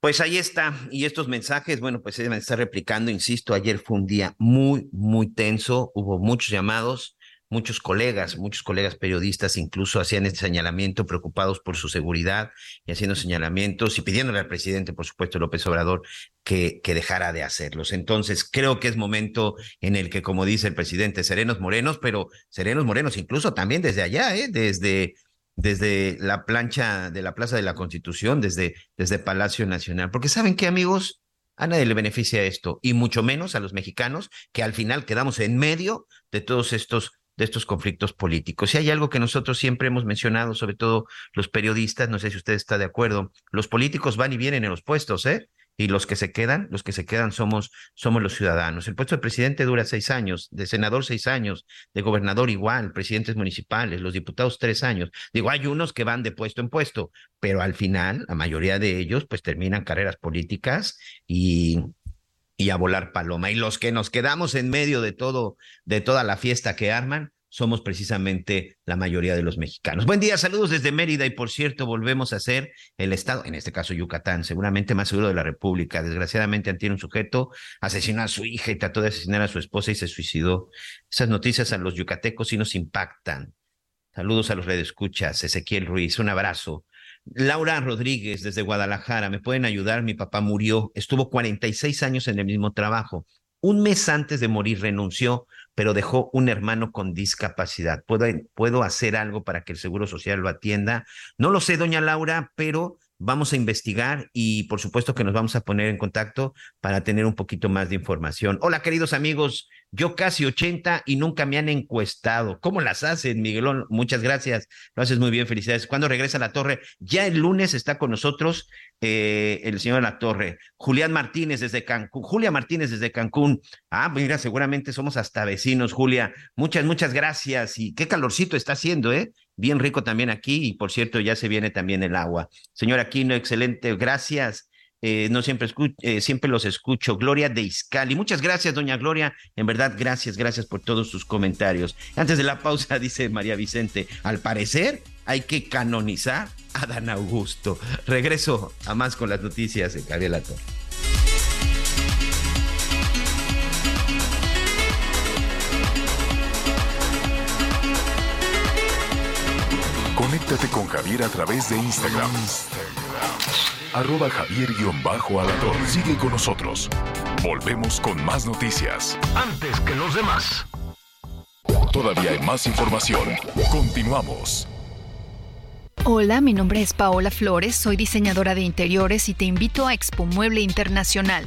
Pues ahí está, y estos mensajes, bueno, pues se deben estar replicando, insisto, ayer fue un día muy, muy tenso, hubo muchos llamados, muchos colegas, muchos colegas periodistas incluso hacían este señalamiento preocupados por su seguridad y haciendo señalamientos y pidiéndole al presidente, por supuesto, López Obrador, que, que dejara de hacerlos. Entonces, creo que es momento en el que, como dice el presidente, serenos morenos, pero serenos morenos incluso también desde allá, ¿eh? desde desde la plancha de la Plaza de la Constitución, desde, desde Palacio Nacional. Porque saben qué, amigos, a nadie le beneficia esto, y mucho menos a los mexicanos, que al final quedamos en medio de todos estos de estos conflictos políticos. Y hay algo que nosotros siempre hemos mencionado, sobre todo los periodistas, no sé si usted está de acuerdo, los políticos van y vienen en los puestos, ¿eh? y los que se quedan, los que se quedan somos, somos los ciudadanos. El puesto de presidente dura seis años, de senador seis años, de gobernador igual, presidentes municipales, los diputados tres años. Digo, hay unos que van de puesto en puesto, pero al final, la mayoría de ellos, pues terminan carreras políticas y, y a volar paloma. Y los que nos quedamos en medio de todo, de toda la fiesta que arman, somos precisamente la mayoría de los mexicanos. Buen día, saludos desde Mérida y por cierto, volvemos a ser el estado, en este caso Yucatán, seguramente más seguro de la República. Desgraciadamente tiene un sujeto asesinó a su hija y trató de asesinar a su esposa y se suicidó. Esas noticias a los yucatecos sí nos impactan. Saludos a los redescuchas, Ezequiel Ruiz, un abrazo. Laura Rodríguez desde Guadalajara, ¿me pueden ayudar? Mi papá murió, estuvo 46 años en el mismo trabajo. Un mes antes de morir renunció pero dejó un hermano con discapacidad. ¿Puedo, ¿Puedo hacer algo para que el Seguro Social lo atienda? No lo sé, doña Laura, pero vamos a investigar y por supuesto que nos vamos a poner en contacto para tener un poquito más de información. Hola, queridos amigos, yo casi 80 y nunca me han encuestado. ¿Cómo las hacen, Miguelón? Muchas gracias. Lo haces muy bien, felicidades. ¿Cuándo regresa a la torre? Ya el lunes está con nosotros eh, el señor La Torre. Julián Martínez desde Cancún. Julia Martínez desde Cancún. Ah, mira, seguramente somos hasta vecinos, Julia. Muchas, muchas gracias. Y qué calorcito está haciendo, ¿eh? Bien rico también aquí. Y por cierto, ya se viene también el agua. Señor Aquino, excelente. Gracias. Eh, no siempre, eh, siempre los escucho. Gloria de Iscali. Muchas gracias, doña Gloria. En verdad, gracias, gracias por todos sus comentarios. Antes de la pausa, dice María Vicente, al parecer hay que canonizar a Dan Augusto. Regreso a más con las noticias de Gabriela Torre. Conéctate con Javier a través de Instagram arroba javier torre Sigue con nosotros. Volvemos con más noticias. Antes que los demás. Todavía hay más información. Continuamos. Hola, mi nombre es Paola Flores, soy diseñadora de interiores y te invito a Expo Mueble Internacional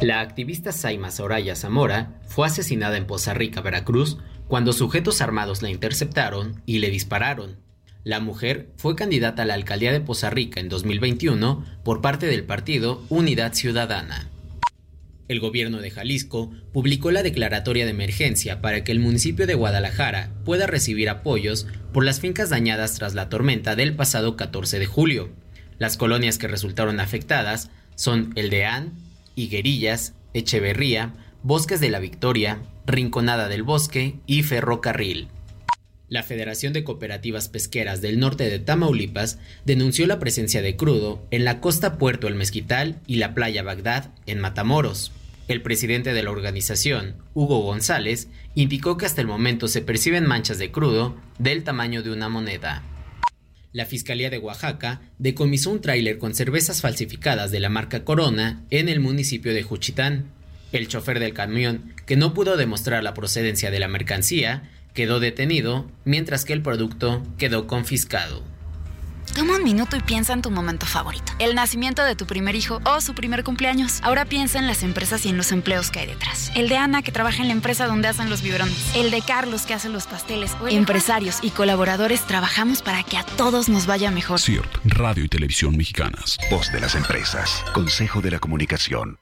La activista Saima Soraya Zamora fue asesinada en Poza Rica, Veracruz, cuando sujetos armados la interceptaron y le dispararon. La mujer fue candidata a la alcaldía de Poza Rica en 2021 por parte del partido Unidad Ciudadana. El gobierno de Jalisco publicó la declaratoria de emergencia para que el municipio de Guadalajara pueda recibir apoyos por las fincas dañadas tras la tormenta del pasado 14 de julio. Las colonias que resultaron afectadas son el de An, Higuerillas, Echeverría, Bosques de la Victoria, Rinconada del Bosque y Ferrocarril. La Federación de Cooperativas Pesqueras del Norte de Tamaulipas denunció la presencia de crudo en la costa Puerto El Mezquital y la playa Bagdad en Matamoros. El presidente de la organización, Hugo González, indicó que hasta el momento se perciben manchas de crudo del tamaño de una moneda la Fiscalía de Oaxaca decomisó un tráiler con cervezas falsificadas de la marca Corona en el municipio de Juchitán. El chofer del camión, que no pudo demostrar la procedencia de la mercancía, quedó detenido, mientras que el producto quedó confiscado. Toma un minuto y piensa en tu momento favorito. El nacimiento de tu primer hijo o su primer cumpleaños. Ahora piensa en las empresas y en los empleos que hay detrás. El de Ana que trabaja en la empresa donde hacen los biberones. El de Carlos que hace los pasteles. Empresarios y colaboradores trabajamos para que a todos nos vaya mejor. CIRT, Radio y Televisión Mexicanas. Voz de las empresas. Consejo de la Comunicación.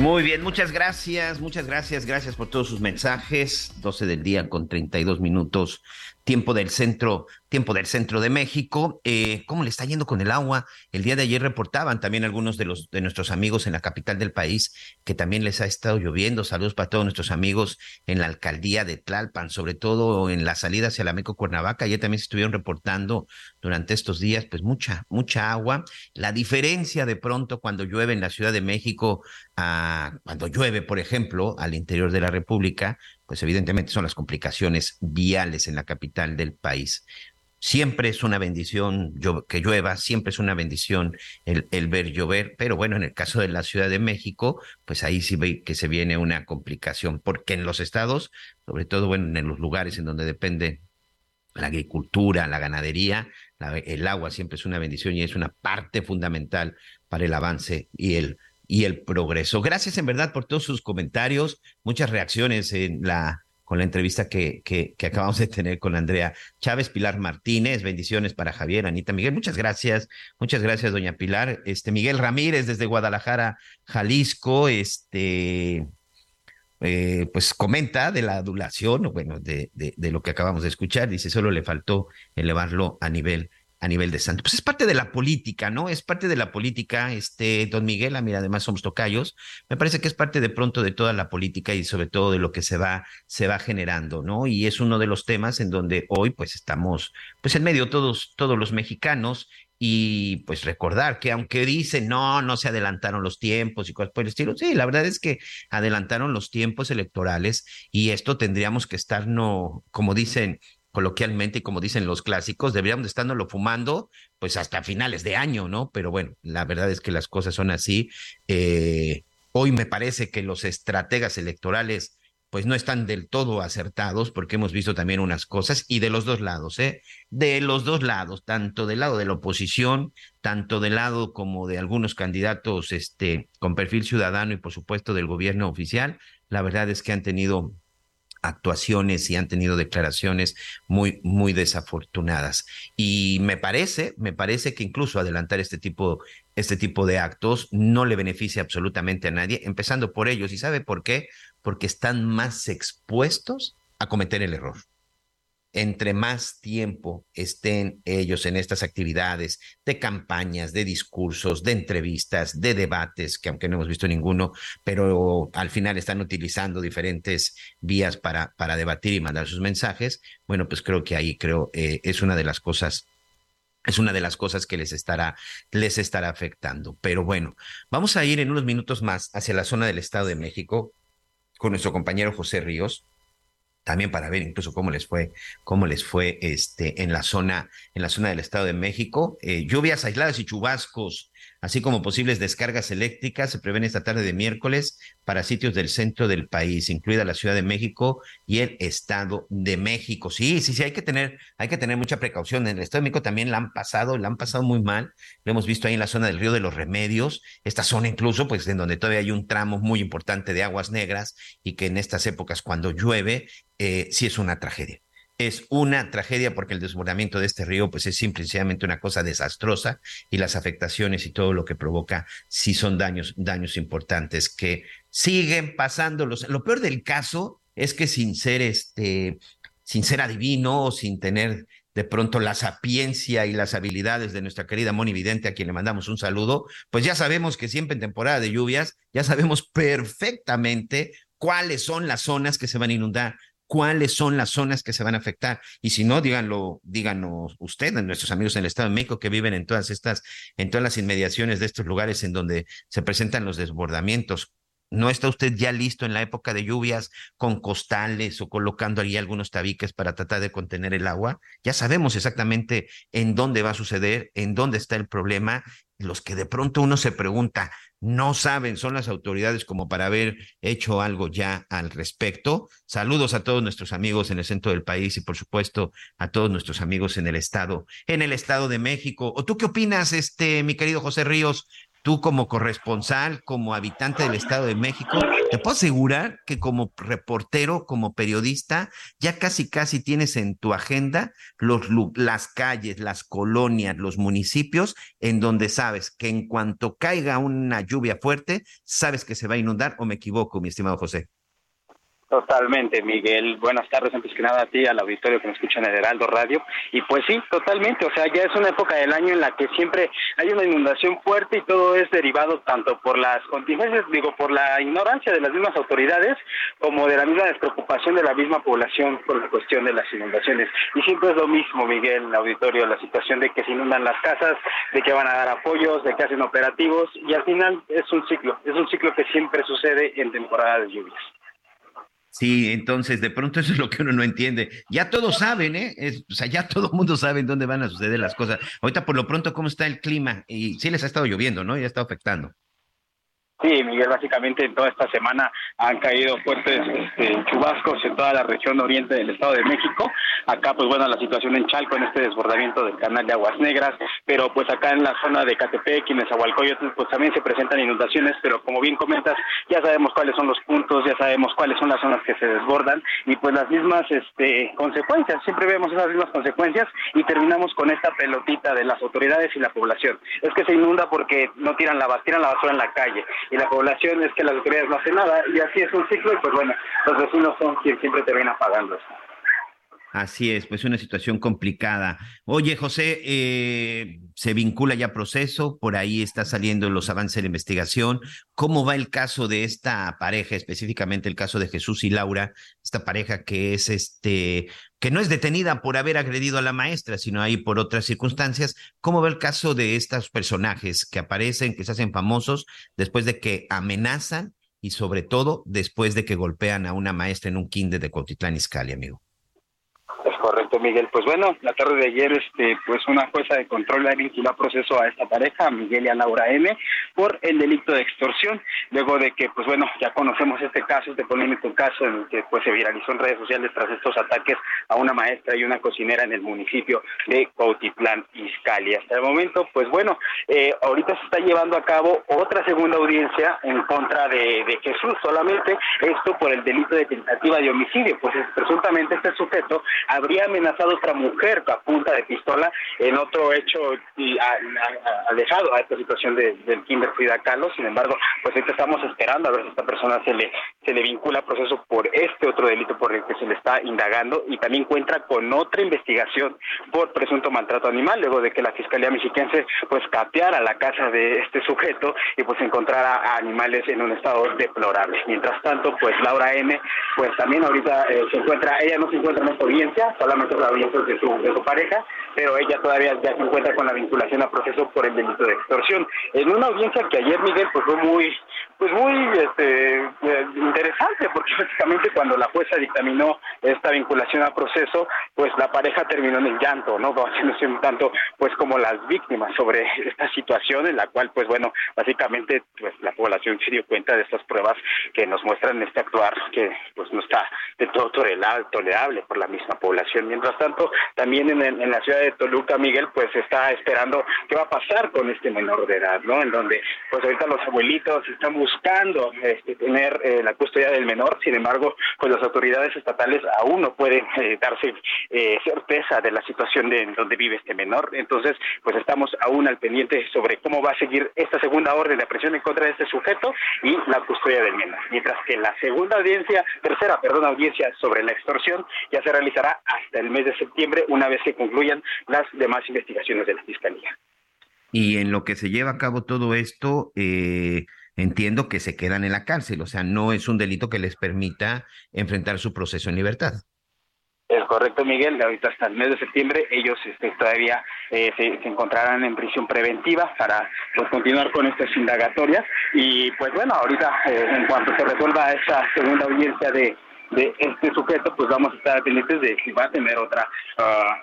Muy bien, muchas gracias, muchas gracias, gracias por todos sus mensajes. 12 del día con 32 minutos tiempo del centro, tiempo del centro de México. Eh, ¿Cómo le está yendo con el agua? El día de ayer reportaban también algunos de los de nuestros amigos en la capital del país que también les ha estado lloviendo. Saludos para todos nuestros amigos en la alcaldía de Tlalpan, sobre todo en la salida hacia la Meco Cuernavaca. Ayer también se estuvieron reportando durante estos días, pues mucha, mucha agua. La diferencia de pronto cuando llueve en la Ciudad de México, a, cuando llueve, por ejemplo, al interior de la República, pues evidentemente son las complicaciones viales en la capital del país. Siempre es una bendición que llueva, siempre es una bendición el, el, ver llover, pero bueno, en el caso de la Ciudad de México, pues ahí sí ve que se viene una complicación, porque en los estados, sobre todo bueno, en los lugares en donde depende la agricultura, la ganadería, el agua siempre es una bendición y es una parte fundamental para el avance y el y el progreso. Gracias en verdad por todos sus comentarios, muchas reacciones con la entrevista que, que, acabamos de tener con Andrea Chávez, Pilar Martínez, bendiciones para Javier, Anita Miguel, muchas gracias, muchas gracias, doña Pilar, este Miguel Ramírez desde Guadalajara, Jalisco, este eh, pues comenta de la adulación, bueno, de, de, lo que acabamos de escuchar, dice, solo le faltó elevarlo a nivel a nivel de santo. Pues es parte de la política, ¿no? Es parte de la política, este, don Miguel, a ah, mira, además somos tocayos, me parece que es parte de pronto de toda la política y sobre todo de lo que se va, se va generando, ¿no? Y es uno de los temas en donde hoy, pues estamos, pues en medio todos, todos los mexicanos y pues recordar que aunque dicen no, no se adelantaron los tiempos y cosas por el estilo, sí, la verdad es que adelantaron los tiempos electorales y esto tendríamos que estar, no, como dicen, coloquialmente como dicen los clásicos, deberíamos de estándolo fumando pues hasta finales de año, ¿no? Pero bueno, la verdad es que las cosas son así. Eh, hoy me parece que los estrategas electorales pues no están del todo acertados porque hemos visto también unas cosas y de los dos lados, ¿eh? De los dos lados, tanto del lado de la oposición, tanto del lado como de algunos candidatos este con perfil ciudadano y por supuesto del gobierno oficial, la verdad es que han tenido actuaciones y han tenido declaraciones muy, muy desafortunadas. Y me parece, me parece que incluso adelantar este tipo, este tipo de actos no le beneficia absolutamente a nadie, empezando por ellos. ¿Y sabe por qué? Porque están más expuestos a cometer el error entre más tiempo estén ellos en estas actividades de campañas, de discursos, de entrevistas, de debates, que aunque no hemos visto ninguno, pero al final están utilizando diferentes vías para, para debatir y mandar sus mensajes, bueno, pues creo que ahí creo eh, es una de las cosas es una de las cosas que les estará, les estará afectando. Pero bueno, vamos a ir en unos minutos más hacia la zona del Estado de México con nuestro compañero José Ríos también para ver incluso cómo les fue, cómo les fue este, en la zona, en la zona del Estado de México. Eh, lluvias aisladas y chubascos así como posibles descargas eléctricas se prevén esta tarde de miércoles para sitios del centro del país, incluida la Ciudad de México y el Estado de México. Sí, sí, sí, hay que tener, hay que tener mucha precaución. En el Estado de México también la han pasado, la han pasado muy mal. Lo hemos visto ahí en la zona del Río de los Remedios, esta zona incluso, pues en donde todavía hay un tramo muy importante de aguas negras y que en estas épocas cuando llueve, eh, sí es una tragedia es una tragedia porque el desbordamiento de este río pues es simplemente una cosa desastrosa y las afectaciones y todo lo que provoca sí son daños, daños importantes que siguen pasándolos. Lo peor del caso es que sin ser este, sin ser adivino o sin tener de pronto la sapiencia y las habilidades de nuestra querida Moni Vidente, a quien le mandamos un saludo, pues ya sabemos que siempre en temporada de lluvias, ya sabemos perfectamente cuáles son las zonas que se van a inundar, cuáles son las zonas que se van a afectar. Y si no, díganlo, díganos ustedes, nuestros amigos en el Estado de México que viven en todas estas, en todas las inmediaciones de estos lugares en donde se presentan los desbordamientos. ¿No está usted ya listo en la época de lluvias con costales o colocando ahí algunos tabiques para tratar de contener el agua? Ya sabemos exactamente en dónde va a suceder, en dónde está el problema los que de pronto uno se pregunta, no saben, son las autoridades como para haber hecho algo ya al respecto. Saludos a todos nuestros amigos en el centro del país y por supuesto a todos nuestros amigos en el estado, en el estado de México. ¿O tú qué opinas, este, mi querido José Ríos? Tú como corresponsal, como habitante del Estado de México, te puedo asegurar que como reportero, como periodista, ya casi casi tienes en tu agenda los, las calles, las colonias, los municipios en donde sabes que en cuanto caiga una lluvia fuerte, sabes que se va a inundar o me equivoco, mi estimado José. Totalmente, Miguel. Buenas tardes, antes que nada a ti, al auditorio que nos escucha en el Heraldo Radio. Y pues sí, totalmente. O sea, ya es una época del año en la que siempre hay una inundación fuerte y todo es derivado tanto por las contingencias, digo, por la ignorancia de las mismas autoridades, como de la misma despreocupación de la misma población por la cuestión de las inundaciones. Y siempre es lo mismo, Miguel, en el auditorio, la situación de que se inundan las casas, de que van a dar apoyos, de que hacen operativos, y al final es un ciclo, es un ciclo que siempre sucede en temporada de lluvias. Sí, entonces de pronto eso es lo que uno no entiende. Ya todos saben, ¿eh? o sea, ya todo el mundo sabe dónde van a suceder las cosas. Ahorita por lo pronto, ¿cómo está el clima? Y sí les ha estado lloviendo, ¿no? Ya está afectando. Sí, Miguel, básicamente en toda esta semana han caído fuertes este, chubascos en toda la región oriente del Estado de México. Acá, pues bueno, la situación en Chalco, en este desbordamiento del canal de Aguas Negras, pero pues acá en la zona de Catepec y Nezahualcóyotl, pues también se presentan inundaciones, pero como bien comentas, ya sabemos cuáles son los puntos, ya sabemos cuáles son las zonas que se desbordan y pues las mismas este, consecuencias, siempre vemos esas mismas consecuencias y terminamos con esta pelotita de las autoridades y la población. Es que se inunda porque no tiran la, tiran la basura en la calle y la población es que las autoridades no hacen nada y así es un ciclo y pues bueno, los vecinos son quienes siempre terminan pagando. Así es, pues una situación complicada. Oye, José, eh, se vincula ya proceso, por ahí está saliendo los avances de la investigación. ¿Cómo va el caso de esta pareja, específicamente el caso de Jesús y Laura, esta pareja que es este, que no es detenida por haber agredido a la maestra, sino ahí por otras circunstancias? ¿Cómo va el caso de estos personajes que aparecen, que se hacen famosos después de que amenazan y sobre todo después de que golpean a una maestra en un kinder de Cotitlán Izcalli, amigo? Miguel. Pues bueno, la tarde de ayer, este, pues una jueza de control le vinculó a proceso a esta pareja, a Miguel y a Laura M, por el delito de extorsión, luego de que, pues bueno, ya conocemos este caso, este polémico caso en el que pues se viralizó en redes sociales tras estos ataques a una maestra y una cocinera en el municipio de Cautitlán, Izcalli. Hasta el momento, pues bueno, eh, ahorita se está llevando a cabo otra segunda audiencia en contra de, de Jesús, solamente esto por el delito de tentativa de homicidio, pues presuntamente este sujeto habría amenazado a otra mujer a punta de pistola en otro hecho alejado a esta situación del Kinder Frida Kahlo. Sin embargo, pues ahorita estamos esperando a ver si esta persona se le se le vincula a proceso por este otro delito por el que se le está indagando y también cuenta con otra investigación por presunto maltrato animal luego de que la Fiscalía Mexiquense pues capeara la casa de este sujeto y pues encontrara a animales en un estado deplorable. Mientras tanto, pues Laura M pues también ahorita eh, se encuentra, ella no se encuentra en esta audiencia, solamente audiencia de su, de su pareja, pero ella todavía ya se encuentra con la vinculación a proceso por el delito de extorsión. En una audiencia que ayer Miguel pues fue muy pues muy este, eh, interesante porque básicamente cuando la jueza dictaminó esta vinculación a proceso pues la pareja terminó en el llanto no haciéndose un tanto pues como las víctimas sobre esta situación en la cual pues bueno básicamente pues la población se dio cuenta de estas pruebas que nos muestran este actuar que pues no está de todo tolerable por la misma población mientras tanto también en, en la ciudad de Toluca Miguel pues está esperando qué va a pasar con este menor de edad no en donde pues ahorita los abuelitos están buscando este, tener eh, la custodia del menor, sin embargo, pues las autoridades estatales aún no pueden eh, darse eh, certeza de la situación de donde vive este menor. Entonces, pues estamos aún al pendiente sobre cómo va a seguir esta segunda orden de presión en contra de este sujeto y la custodia del menor. Mientras que la segunda audiencia, tercera, perdón, audiencia sobre la extorsión ya se realizará hasta el de septiembre, una vez que concluyan las demás investigaciones de la Fiscalía. Y en lo que se lleva a cabo todo esto, eh, entiendo que se quedan en la cárcel, o sea, no es un delito que les permita enfrentar su proceso en libertad. Es correcto, Miguel. Ahorita hasta el mes de septiembre ellos este, todavía eh, se, encontrarán en prisión preventiva para pues, continuar con estas indagatorias. Y pues bueno, ahorita eh, en cuanto se resuelva esa segunda audiencia de, de este sujeto, pues vamos a estar pendientes de si va a tener otra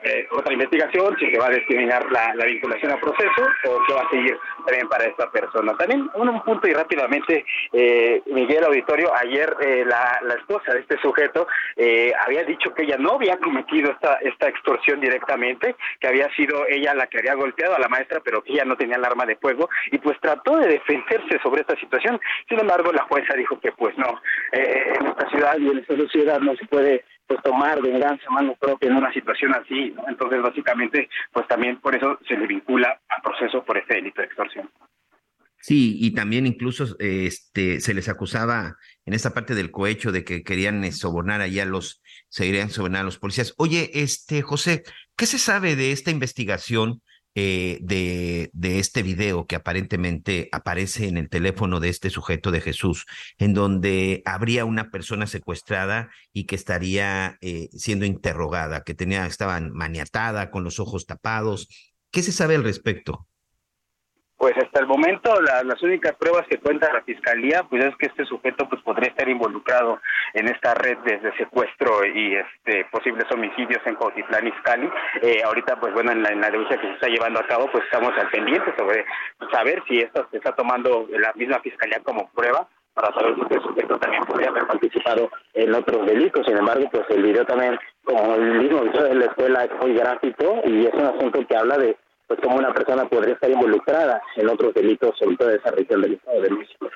eh, otra investigación, si se va a discriminar la, vinculación al proceso o qué va a seguir también para esta persona. También un, punto y rápidamente, eh, Miguel Auditorio, ayer eh, la, la, esposa de este sujeto eh, había dicho que ella no había cometido esta, esta extorsión directamente, que había sido ella la que había golpeado a la maestra, pero que ella no tenía el arma de fuego y pues trató de defenderse sobre esta situación. Sin embargo, la jueza dijo que pues no, en esta ciudad y en esta sociedad no se puede pues tomar venganza a mano propia en una situación así, ¿no? Entonces, básicamente, pues también por eso se le vincula al proceso por este delito de extorsión. Sí, y también incluso este se les acusaba en esta parte del cohecho de que querían eh, sobornar allá a los, se irían sobornar a los policías. Oye, este José, ¿qué se sabe de esta investigación eh, de, de, este video que aparentemente aparece en el teléfono de este sujeto de Jesús, en donde habría una persona secuestrada y que estaría eh, siendo interrogada, que tenía, estaba maniatada, con los ojos tapados. ¿Qué se sabe al respecto? Pues hasta el momento las únicas pruebas que cuenta la fiscalía pues es que este sujeto pues podría estar involucrado en esta red de, secuestro y este posibles homicidios en Cotitlán Izcalli. Eh, ahorita pues bueno en la, en la denuncia que se está llevando a cabo pues estamos al pendiente sobre saber si esto se está tomando la misma fiscalía como prueba para saber si este sujeto también podría haber participado en otros delitos. Sin embargo, pues el video también, como el mismo video de la escuela, es muy gráfico y es un asunto que habla de pues como una persona podría estar involucrada en otros delitos, sobre todo esa región del Estado de México.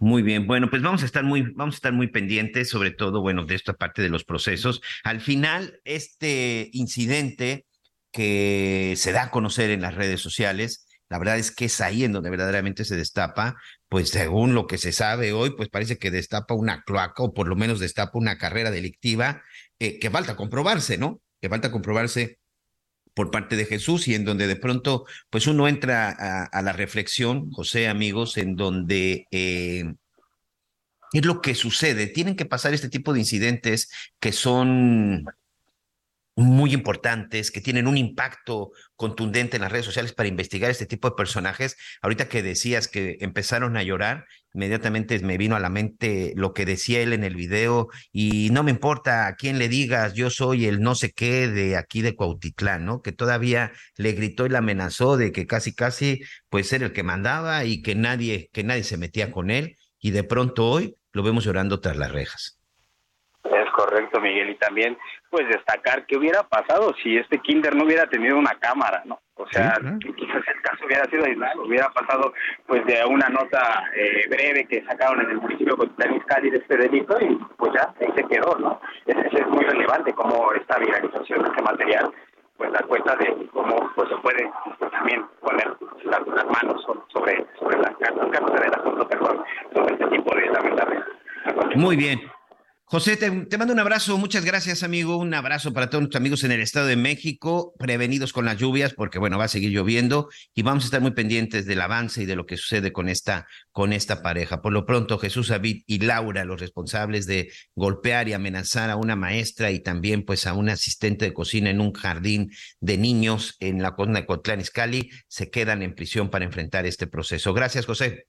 Muy bien, bueno, pues vamos a estar muy, vamos a estar muy pendientes, sobre todo, bueno, de esta parte de los procesos. Al final, este incidente que se da a conocer en las redes sociales, la verdad es que es ahí en donde verdaderamente se destapa, pues según lo que se sabe hoy, pues parece que destapa una cloaca o por lo menos destapa una carrera delictiva eh, que falta comprobarse, ¿no? Que falta comprobarse por parte de Jesús y en donde de pronto pues uno entra a, la reflexión, José, amigos, en donde eh, es lo que sucede. Tienen que pasar este tipo de incidentes que son muy importantes, que tienen un impacto contundente en las redes sociales para investigar este tipo de personajes. Ahorita que decías que empezaron a llorar, inmediatamente me vino a la mente lo que decía él en el video y no me importa a quién le digas, yo soy el no sé qué de aquí de Cuautitlán, ¿no? Que todavía le gritó y le amenazó de que casi casi pues ser el que mandaba y que nadie que nadie se metía con él y de pronto hoy lo vemos llorando tras las rejas. Es correcto, Miguel, y también pues destacar qué hubiera pasado si este kinder no hubiera tenido una cámara, ¿no? O sea, quizás el caso hubiera sido aislado, hubiera pasado pues de una nota eh, breve que sacaron en el municipio de Cali de este delito y pues ya ahí se quedó, ¿no? Eso es muy relevante como esta viralización de este material pues da cuenta de cómo pues se puede pues, también poner las, manos sobre sobre las cartas, cartas del asunto, perdón, sobre este tipo de lamentables. Muy bien. José, te, mando un abrazo, muchas gracias amigo, un abrazo para todos nuestros amigos en el Estado de México, prevenidos con las lluvias porque bueno, va a seguir lloviendo y vamos a estar muy pendientes del avance y de lo que sucede con esta, con esta pareja. Por lo pronto, Jesús David y Laura, los responsables de golpear y amenazar a una maestra y también pues a un asistente de cocina en un jardín de niños en la cona de Cotlán Izcalli, se quedan en prisión para enfrentar este proceso. Gracias, José.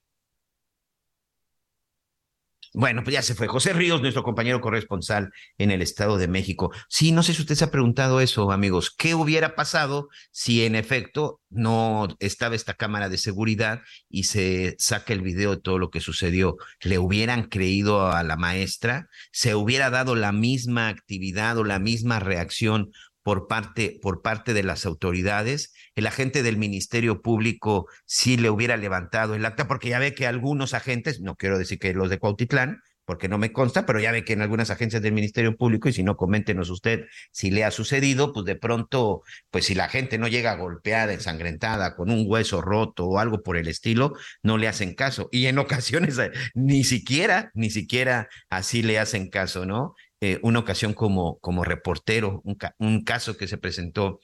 Bueno, pues ya se fue. José Ríos, nuestro compañero corresponsal en el Estado de México. Sí, no sé si usted se ha preguntado eso, amigos. ¿Qué hubiera pasado si en efecto no estaba esta cámara de seguridad y se saca el video de todo lo que sucedió? ¿Le hubieran creído a la maestra? ¿Se hubiera dado la misma actividad o la misma reacción por parte, por parte de las autoridades, el agente del Ministerio Público sí le hubiera levantado el acta, porque ya ve que algunos agentes, no quiero decir que los de Cuautitlán, porque no me consta, pero ya ve que en algunas agencias del Ministerio Público, y si no, coméntenos usted si le ha sucedido, pues de pronto, pues si la gente no llega golpeada, ensangrentada, con un hueso roto o algo por el estilo, no le hacen caso. Y en ocasiones ni siquiera, ni siquiera así le hacen caso, ¿no? Eh, una ocasión como, como reportero, un, caso que se presentó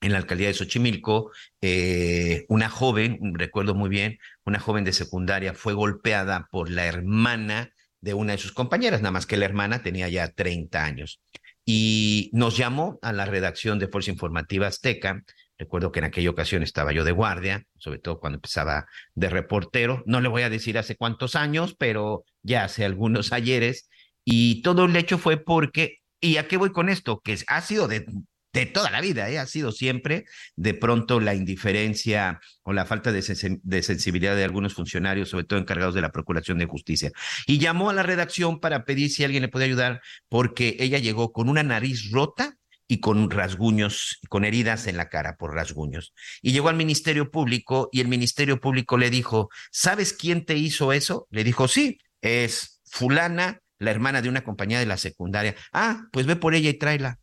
en la alcaldía de Xochimilco, eh, una joven, recuerdo muy bien, una joven de secundaria fue golpeada por la hermana de una de sus compañeras, nada más que la hermana tenía ya 30 años. Y nos llamó a la redacción de Fuerza Informativa Azteca. Recuerdo que en aquella ocasión estaba yo de guardia, sobre todo cuando empezaba de reportero. No le voy a decir hace cuántos años, pero ya hace algunos ayeres Y todo el hecho fue porque, ¿y a qué voy con esto? Que ha sido de, de toda la vida, ¿eh? ha sido siempre de pronto la indiferencia o la falta de, de, sensibilidad de algunos funcionarios, sobre todo encargados de la Procuración de Justicia. Y llamó a la redacción para pedir si alguien le podía ayudar, porque ella llegó con una nariz rota y con rasguños, con heridas en la cara por rasguños. Y llegó al Ministerio Público y el Ministerio Público le dijo, ¿sabes quién te hizo eso? Le dijo, sí, es fulana, la hermana de una compañía de la secundaria. Ah, pues ve por ella y tráela.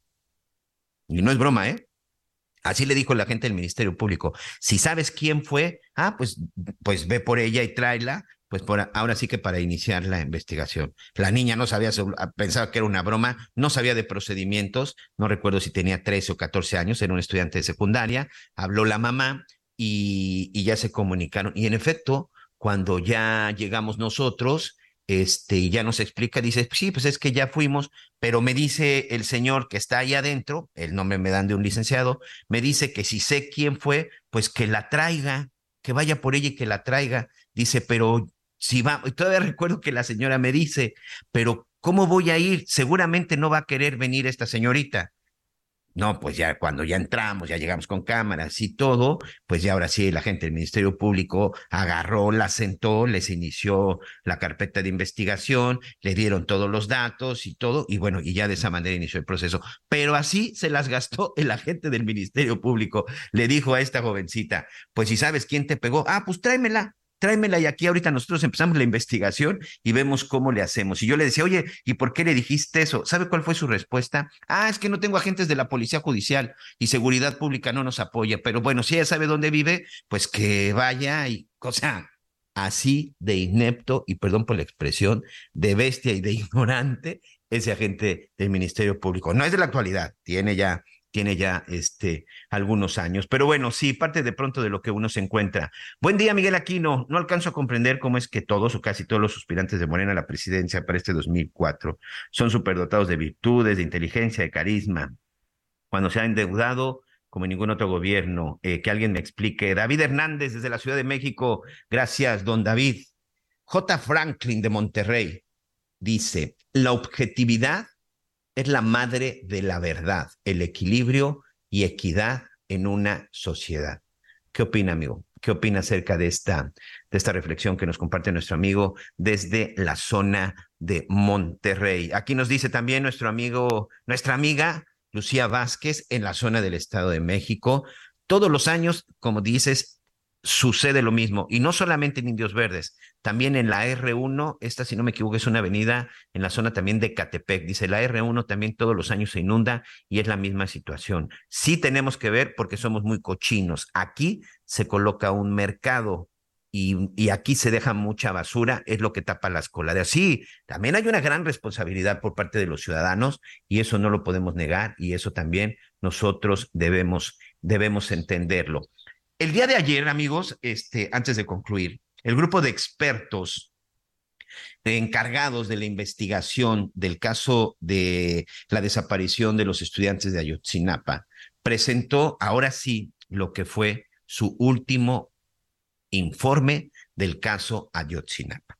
Y no es broma, ¿eh? Así le dijo la gente del Ministerio Público. Si sabes quién fue, ah, pues, pues ve por ella y tráela, pues por, ahora sí que para iniciar la investigación. La niña no sabía, ah, pensaba que era una broma, no sabía de procedimientos, no recuerdo si tenía 13 o 14 años, era un estudiante de secundaria, habló la mamá y, y ya se comunicaron. Y en efecto, cuando ya llegamos nosotros, este, y ya nos explica, dice, sí, pues es que ya fuimos, pero me dice el señor que está ahí adentro, el nombre me dan de un licenciado, me dice que si sé quién fue, pues que la traiga, que vaya por ella y que la traiga. Dice, pero si va, y todavía recuerdo que la señora me dice, pero ¿cómo voy a ir? Seguramente no va a querer venir esta señorita. No, pues ya cuando ya entramos, ya llegamos con cámaras y todo, pues ya ahora sí la gente del Ministerio Público agarró, la sentó, les inició la carpeta de investigación, le dieron todos los datos y todo, y bueno, y ya de esa manera inició el proceso. Pero así se las gastó el agente del Ministerio Público. Le dijo a esta jovencita, pues si sabes quién te pegó, ah, pues tráemela tráemela y aquí ahorita nosotros empezamos la investigación y vemos cómo le hacemos. Y yo le decía, oye, ¿y por qué le dijiste eso? ¿Sabe cuál fue su respuesta? Ah, es que no tengo agentes de la Policía Judicial y Seguridad Pública no nos apoya, pero bueno, si ella sabe dónde vive, pues que vaya y, o sea, así de inepto, y perdón por la expresión, de bestia y de ignorante, ese agente del Ministerio Público. No es de la actualidad, tiene ya tiene ya este, algunos años. Pero bueno, sí, parte de pronto de lo que uno se encuentra. Buen día, Miguel Aquino. No alcanzo a comprender cómo es que todos o casi todos los aspirantes de Morena a la presidencia para este 2004 son superdotados de virtudes, de inteligencia, de carisma. Cuando se ha endeudado como ningún otro gobierno, eh, que alguien me explique. David Hernández desde la Ciudad de México. Gracias, don David. J. Franklin de Monterrey dice, la objetividad es la madre de la verdad, el equilibrio y equidad en una sociedad. ¿Qué opina, amigo? ¿Qué opina acerca de esta, de esta reflexión que nos comparte nuestro amigo desde la zona de Monterrey? Aquí nos dice también nuestro amigo, nuestra amiga Lucía Vázquez en la zona del Estado de México. Todos los años, como dices, sucede lo mismo, y no solamente en Indios Verdes, también en la R1, esta si no me equivoco es una avenida en la zona también de Catepec, dice la R1 también todos los años se inunda y es la misma situación. Sí tenemos que ver porque somos muy cochinos, aquí se coloca un mercado y, aquí se deja mucha basura, es lo que tapa las coladeras. Sí, también hay una gran responsabilidad por parte de los ciudadanos y eso no lo podemos negar y eso también nosotros debemos, debemos entenderlo. El día de ayer, amigos, este, antes de concluir, el grupo de expertos encargados de la investigación del caso de la desaparición de los estudiantes de Ayotzinapa presentó ahora sí lo que fue su último informe del caso Ayotzinapa.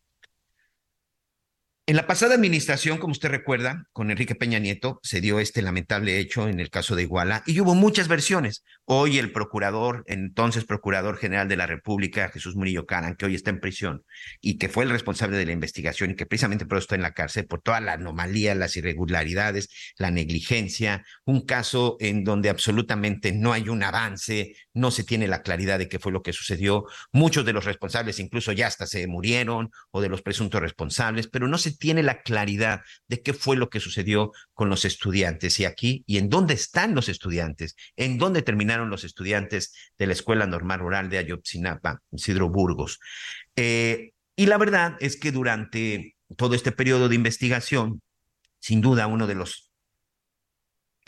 En la pasada administración, como usted recuerda, con Enrique Peña Nieto, se dio este lamentable hecho en el caso de Iguala y hubo muchas versiones. Hoy el procurador, entonces procurador general de la República, Jesús Murillo Caran, que hoy está en prisión y que fue el responsable de la investigación y que precisamente por eso está en la cárcel, por toda la anomalía, las irregularidades, la negligencia, un caso en donde absolutamente no hay un avance, no se tiene la claridad de qué fue lo que sucedió. Muchos de los responsables incluso ya hasta se murieron o de los presuntos responsables, pero no se tiene la claridad de qué fue lo que sucedió con los estudiantes y aquí y en dónde están los estudiantes, en dónde terminaron los estudiantes de la Escuela Normal Rural de Ayotzinapa, Isidro Burgos. Eh, y la verdad es que durante todo este periodo de investigación, sin duda uno de los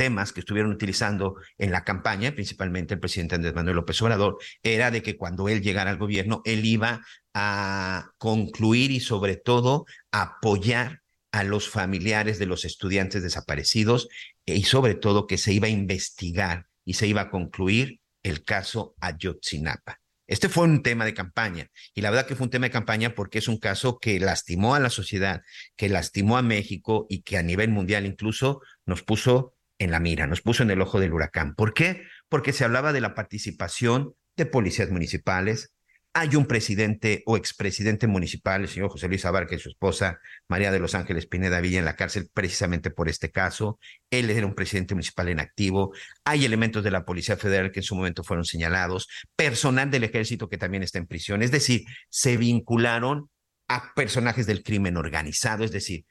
temas que estuvieron utilizando en la campaña, principalmente el presidente Andrés Manuel López Obrador, era de que cuando él llegara al gobierno, él iba a concluir y sobre todo apoyar a los familiares de los estudiantes desaparecidos y sobre todo que se iba a investigar y se iba a concluir el caso Ayotzinapa. Este fue un tema de campaña y la verdad que fue un tema de campaña porque es un caso que lastimó a la sociedad, que lastimó a México y que a nivel mundial incluso nos puso en la mira, nos puso en el ojo del huracán. ¿Por qué? Porque se hablaba de la participación de policías municipales, hay un presidente o expresidente municipal, el señor José Luis Abarca y su esposa María de los Ángeles Pineda Villa en la cárcel precisamente por este caso. Él era un presidente municipal en activo. Hay elementos de la Policía Federal que en su momento fueron señalados. Personal del ejército que también está en prisión. Es decir, se vincularon a personajes del crimen organizado. Es decir,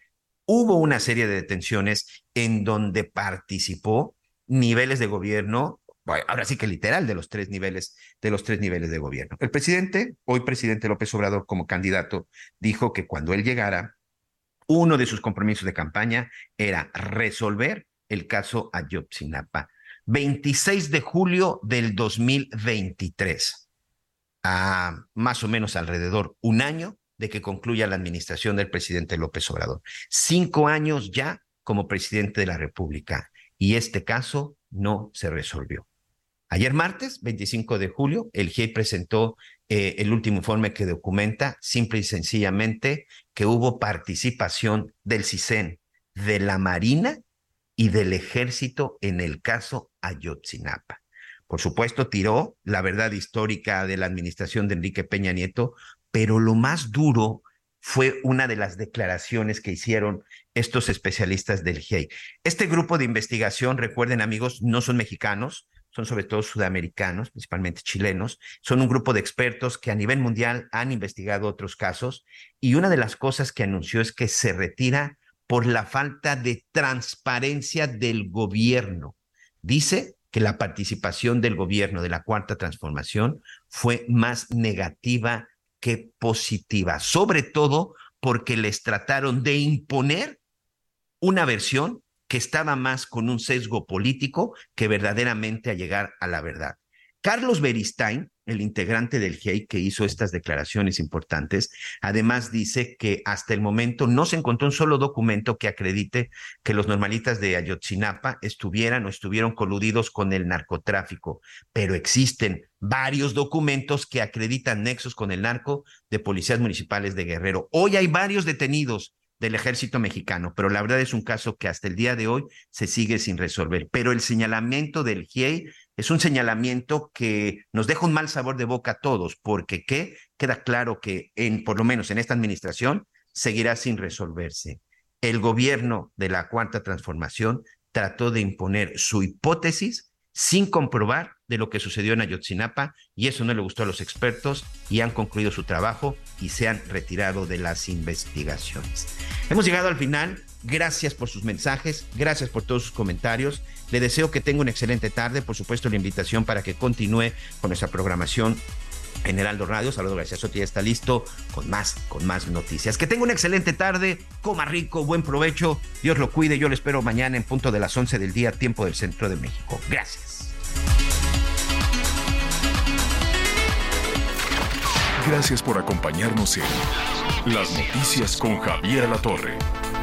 hubo una serie de detenciones en donde participó niveles de gobierno ahora sí que literal de los tres niveles, de los tres niveles de gobierno. El presidente, hoy presidente López Obrador como candidato, dijo que cuando él llegara, uno de sus compromisos de campaña era resolver el caso Ayotzinapa. 26 de julio del 2023, a más o menos alrededor un año de que concluya la administración del presidente López Obrador. Cinco años ya como presidente de la República y este caso no se resolvió. Ayer martes, 25 de julio, el GIEI presentó eh, el último informe que documenta simple y sencillamente que hubo participación del CISEN, de la Marina y del Ejército en el caso Ayotzinapa. Por supuesto, tiró la verdad histórica de la administración de Enrique Peña Nieto, pero lo más duro fue una de las declaraciones que hicieron estos especialistas del GIEI. Este grupo de investigación, recuerden amigos, no son mexicanos, son sobre todo sudamericanos, principalmente chilenos, son un grupo de expertos que a nivel mundial han investigado otros casos y una de las cosas que anunció es que se retira por la falta de transparencia del gobierno. Dice que la participación del gobierno de la cuarta transformación fue más negativa que positiva, sobre todo porque les trataron de imponer una versión que estaba más con un sesgo político que verdaderamente a llegar a la verdad. Carlos Beristain, el integrante del GIEI que hizo estas declaraciones importantes, además dice que hasta el momento no se encontró un solo documento que acredite que los normalistas de Ayotzinapa estuvieran o estuvieron coludidos con el narcotráfico, pero existen varios documentos que acreditan nexos con el narco de policías municipales de Guerrero. Hoy hay varios detenidos del ejército mexicano, pero la verdad es un caso que hasta el día de hoy se sigue sin resolver. Pero el señalamiento del GIEI es un señalamiento que nos deja un mal sabor de boca a todos, porque queda claro que en, por lo menos en esta administración, seguirá sin resolverse. El gobierno de la Cuarta Transformación trató de imponer su hipótesis sin comprobar de lo que sucedió en Ayotzinapa y eso no le gustó a los expertos y han concluido su trabajo y se han retirado de las investigaciones. Hemos llegado al final. Gracias por sus mensajes, gracias por todos sus comentarios. Le deseo que tenga una excelente tarde. Por supuesto, la invitación para que continúe con nuestra programación en Heraldo Radio. Saludos, gracias. Soti ya está listo con más, con más noticias. Que tenga una excelente tarde, coma rico, buen provecho. Dios lo cuide. Yo lo espero mañana en punto de las 11 del día, tiempo del centro de México. Gracias. Gracias por acompañarnos en Las Noticias con Javier La Torre.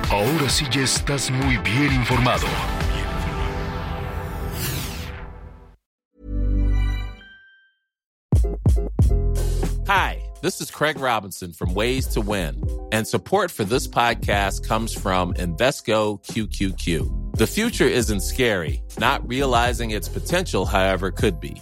Ahora sí ya estás muy bien informado. Hi, this is Craig Robinson from Ways to Win, and support for this podcast comes from Invesco QQQ. The future isn't scary, not realizing its potential, however, could be.